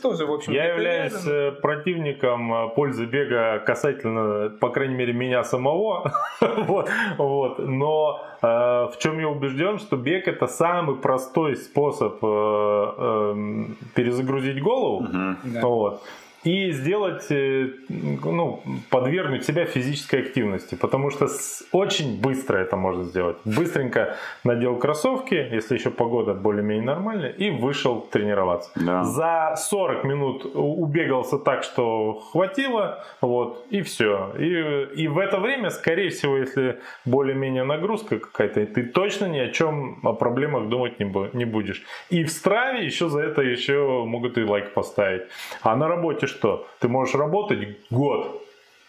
я являюсь э, противником э, пользы бега касательно, по крайней мере, меня самого. [laughs] вот, вот. Но э, в чем я убежден, что бег это самый простой способ э, э, перезагрузить голову. Угу. Вот и сделать, э, ну, подвергнуть себя физической активности, потому что очень быстро это можно сделать. Быстренько надел кроссовки, если еще погода более-менее нормальная, и вышел тренироваться. Да. За 40 минут убегался так, что хватило, вот, и все. И, и в это время, скорее всего, если более-менее нагрузка какая-то, ты точно ни о чем, о проблемах думать не, не будешь. И в страве еще за это еще могут и лайк поставить. А на работе что? Ты можешь работать год,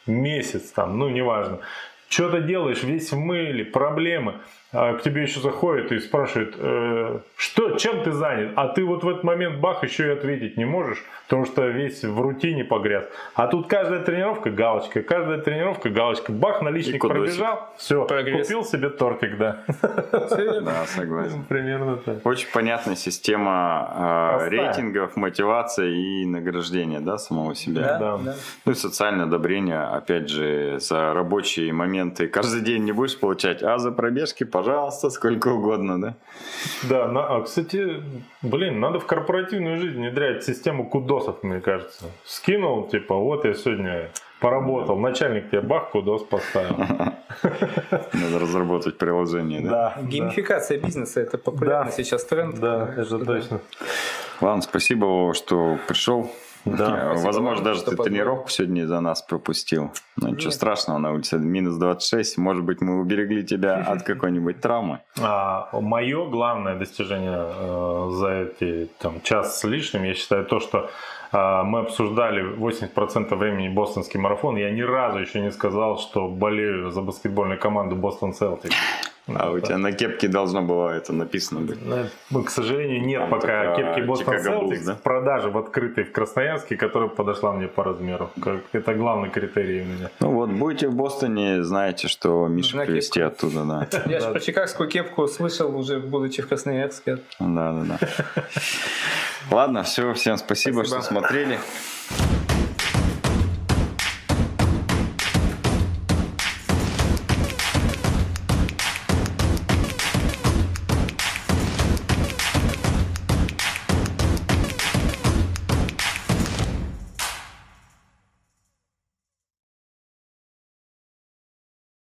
месяц там, ну неважно. Что-то делаешь, весь в мыле, проблемы к тебе еще заходит и спрашивает, э, что, чем ты занят? А ты вот в этот момент бах еще и ответить не можешь, потому что весь в рутине погряз. А тут каждая тренировка галочка, каждая тренировка галочка. Бах, наличник пробежал, все, Прогресс. купил себе тортик, да. [laughs] Да, согласен. Примерно так. Очень понятная система э, рейтингов, мотивации и награждения, да, самого себя. Да, да. Ну и социальное одобрение, опять же, за рабочие моменты. Каждый день не будешь получать, а за пробежки пожалуйста, сколько угодно, да? Да, на, а, кстати, блин, надо в корпоративную жизнь внедрять систему кудосов, мне кажется. Скинул, типа, вот я сегодня поработал, начальник тебе бах, кудос поставил. [laughs] Надо разработать приложение, да? Да. [laughs] Геймификация бизнеса, это популярный сейчас тренд. Да, это точно. Ладно, спасибо, что пришел. Да. [laughs] Возможно, даже ты тренировку сегодня за нас пропустил. Но ничего страшного, на улице минус 26. Может быть, мы уберегли тебя [laughs] от какой-нибудь травмы. А, мое главное достижение э, за эти там, час с лишним, я считаю, то, что э, мы обсуждали 80% времени бостонский марафон. Я ни разу еще не сказал, что болею за баскетбольную команду Бостон Селтик. А у тебя на кепке должно было это написано быть? Ну, к сожалению, нет Там пока кепки Boston Celtics да? в продаже в открытой в Красноярске, которая подошла мне по размеру. Как, это главный критерий у меня. Ну вот, будете в Бостоне, знаете, что Миша привезти оттуда, да. [laughs] Я же про чикагскую кепку слышал уже, будучи в Красноярске. Да, да, да. Ладно, все, всем спасибо, что смотрели.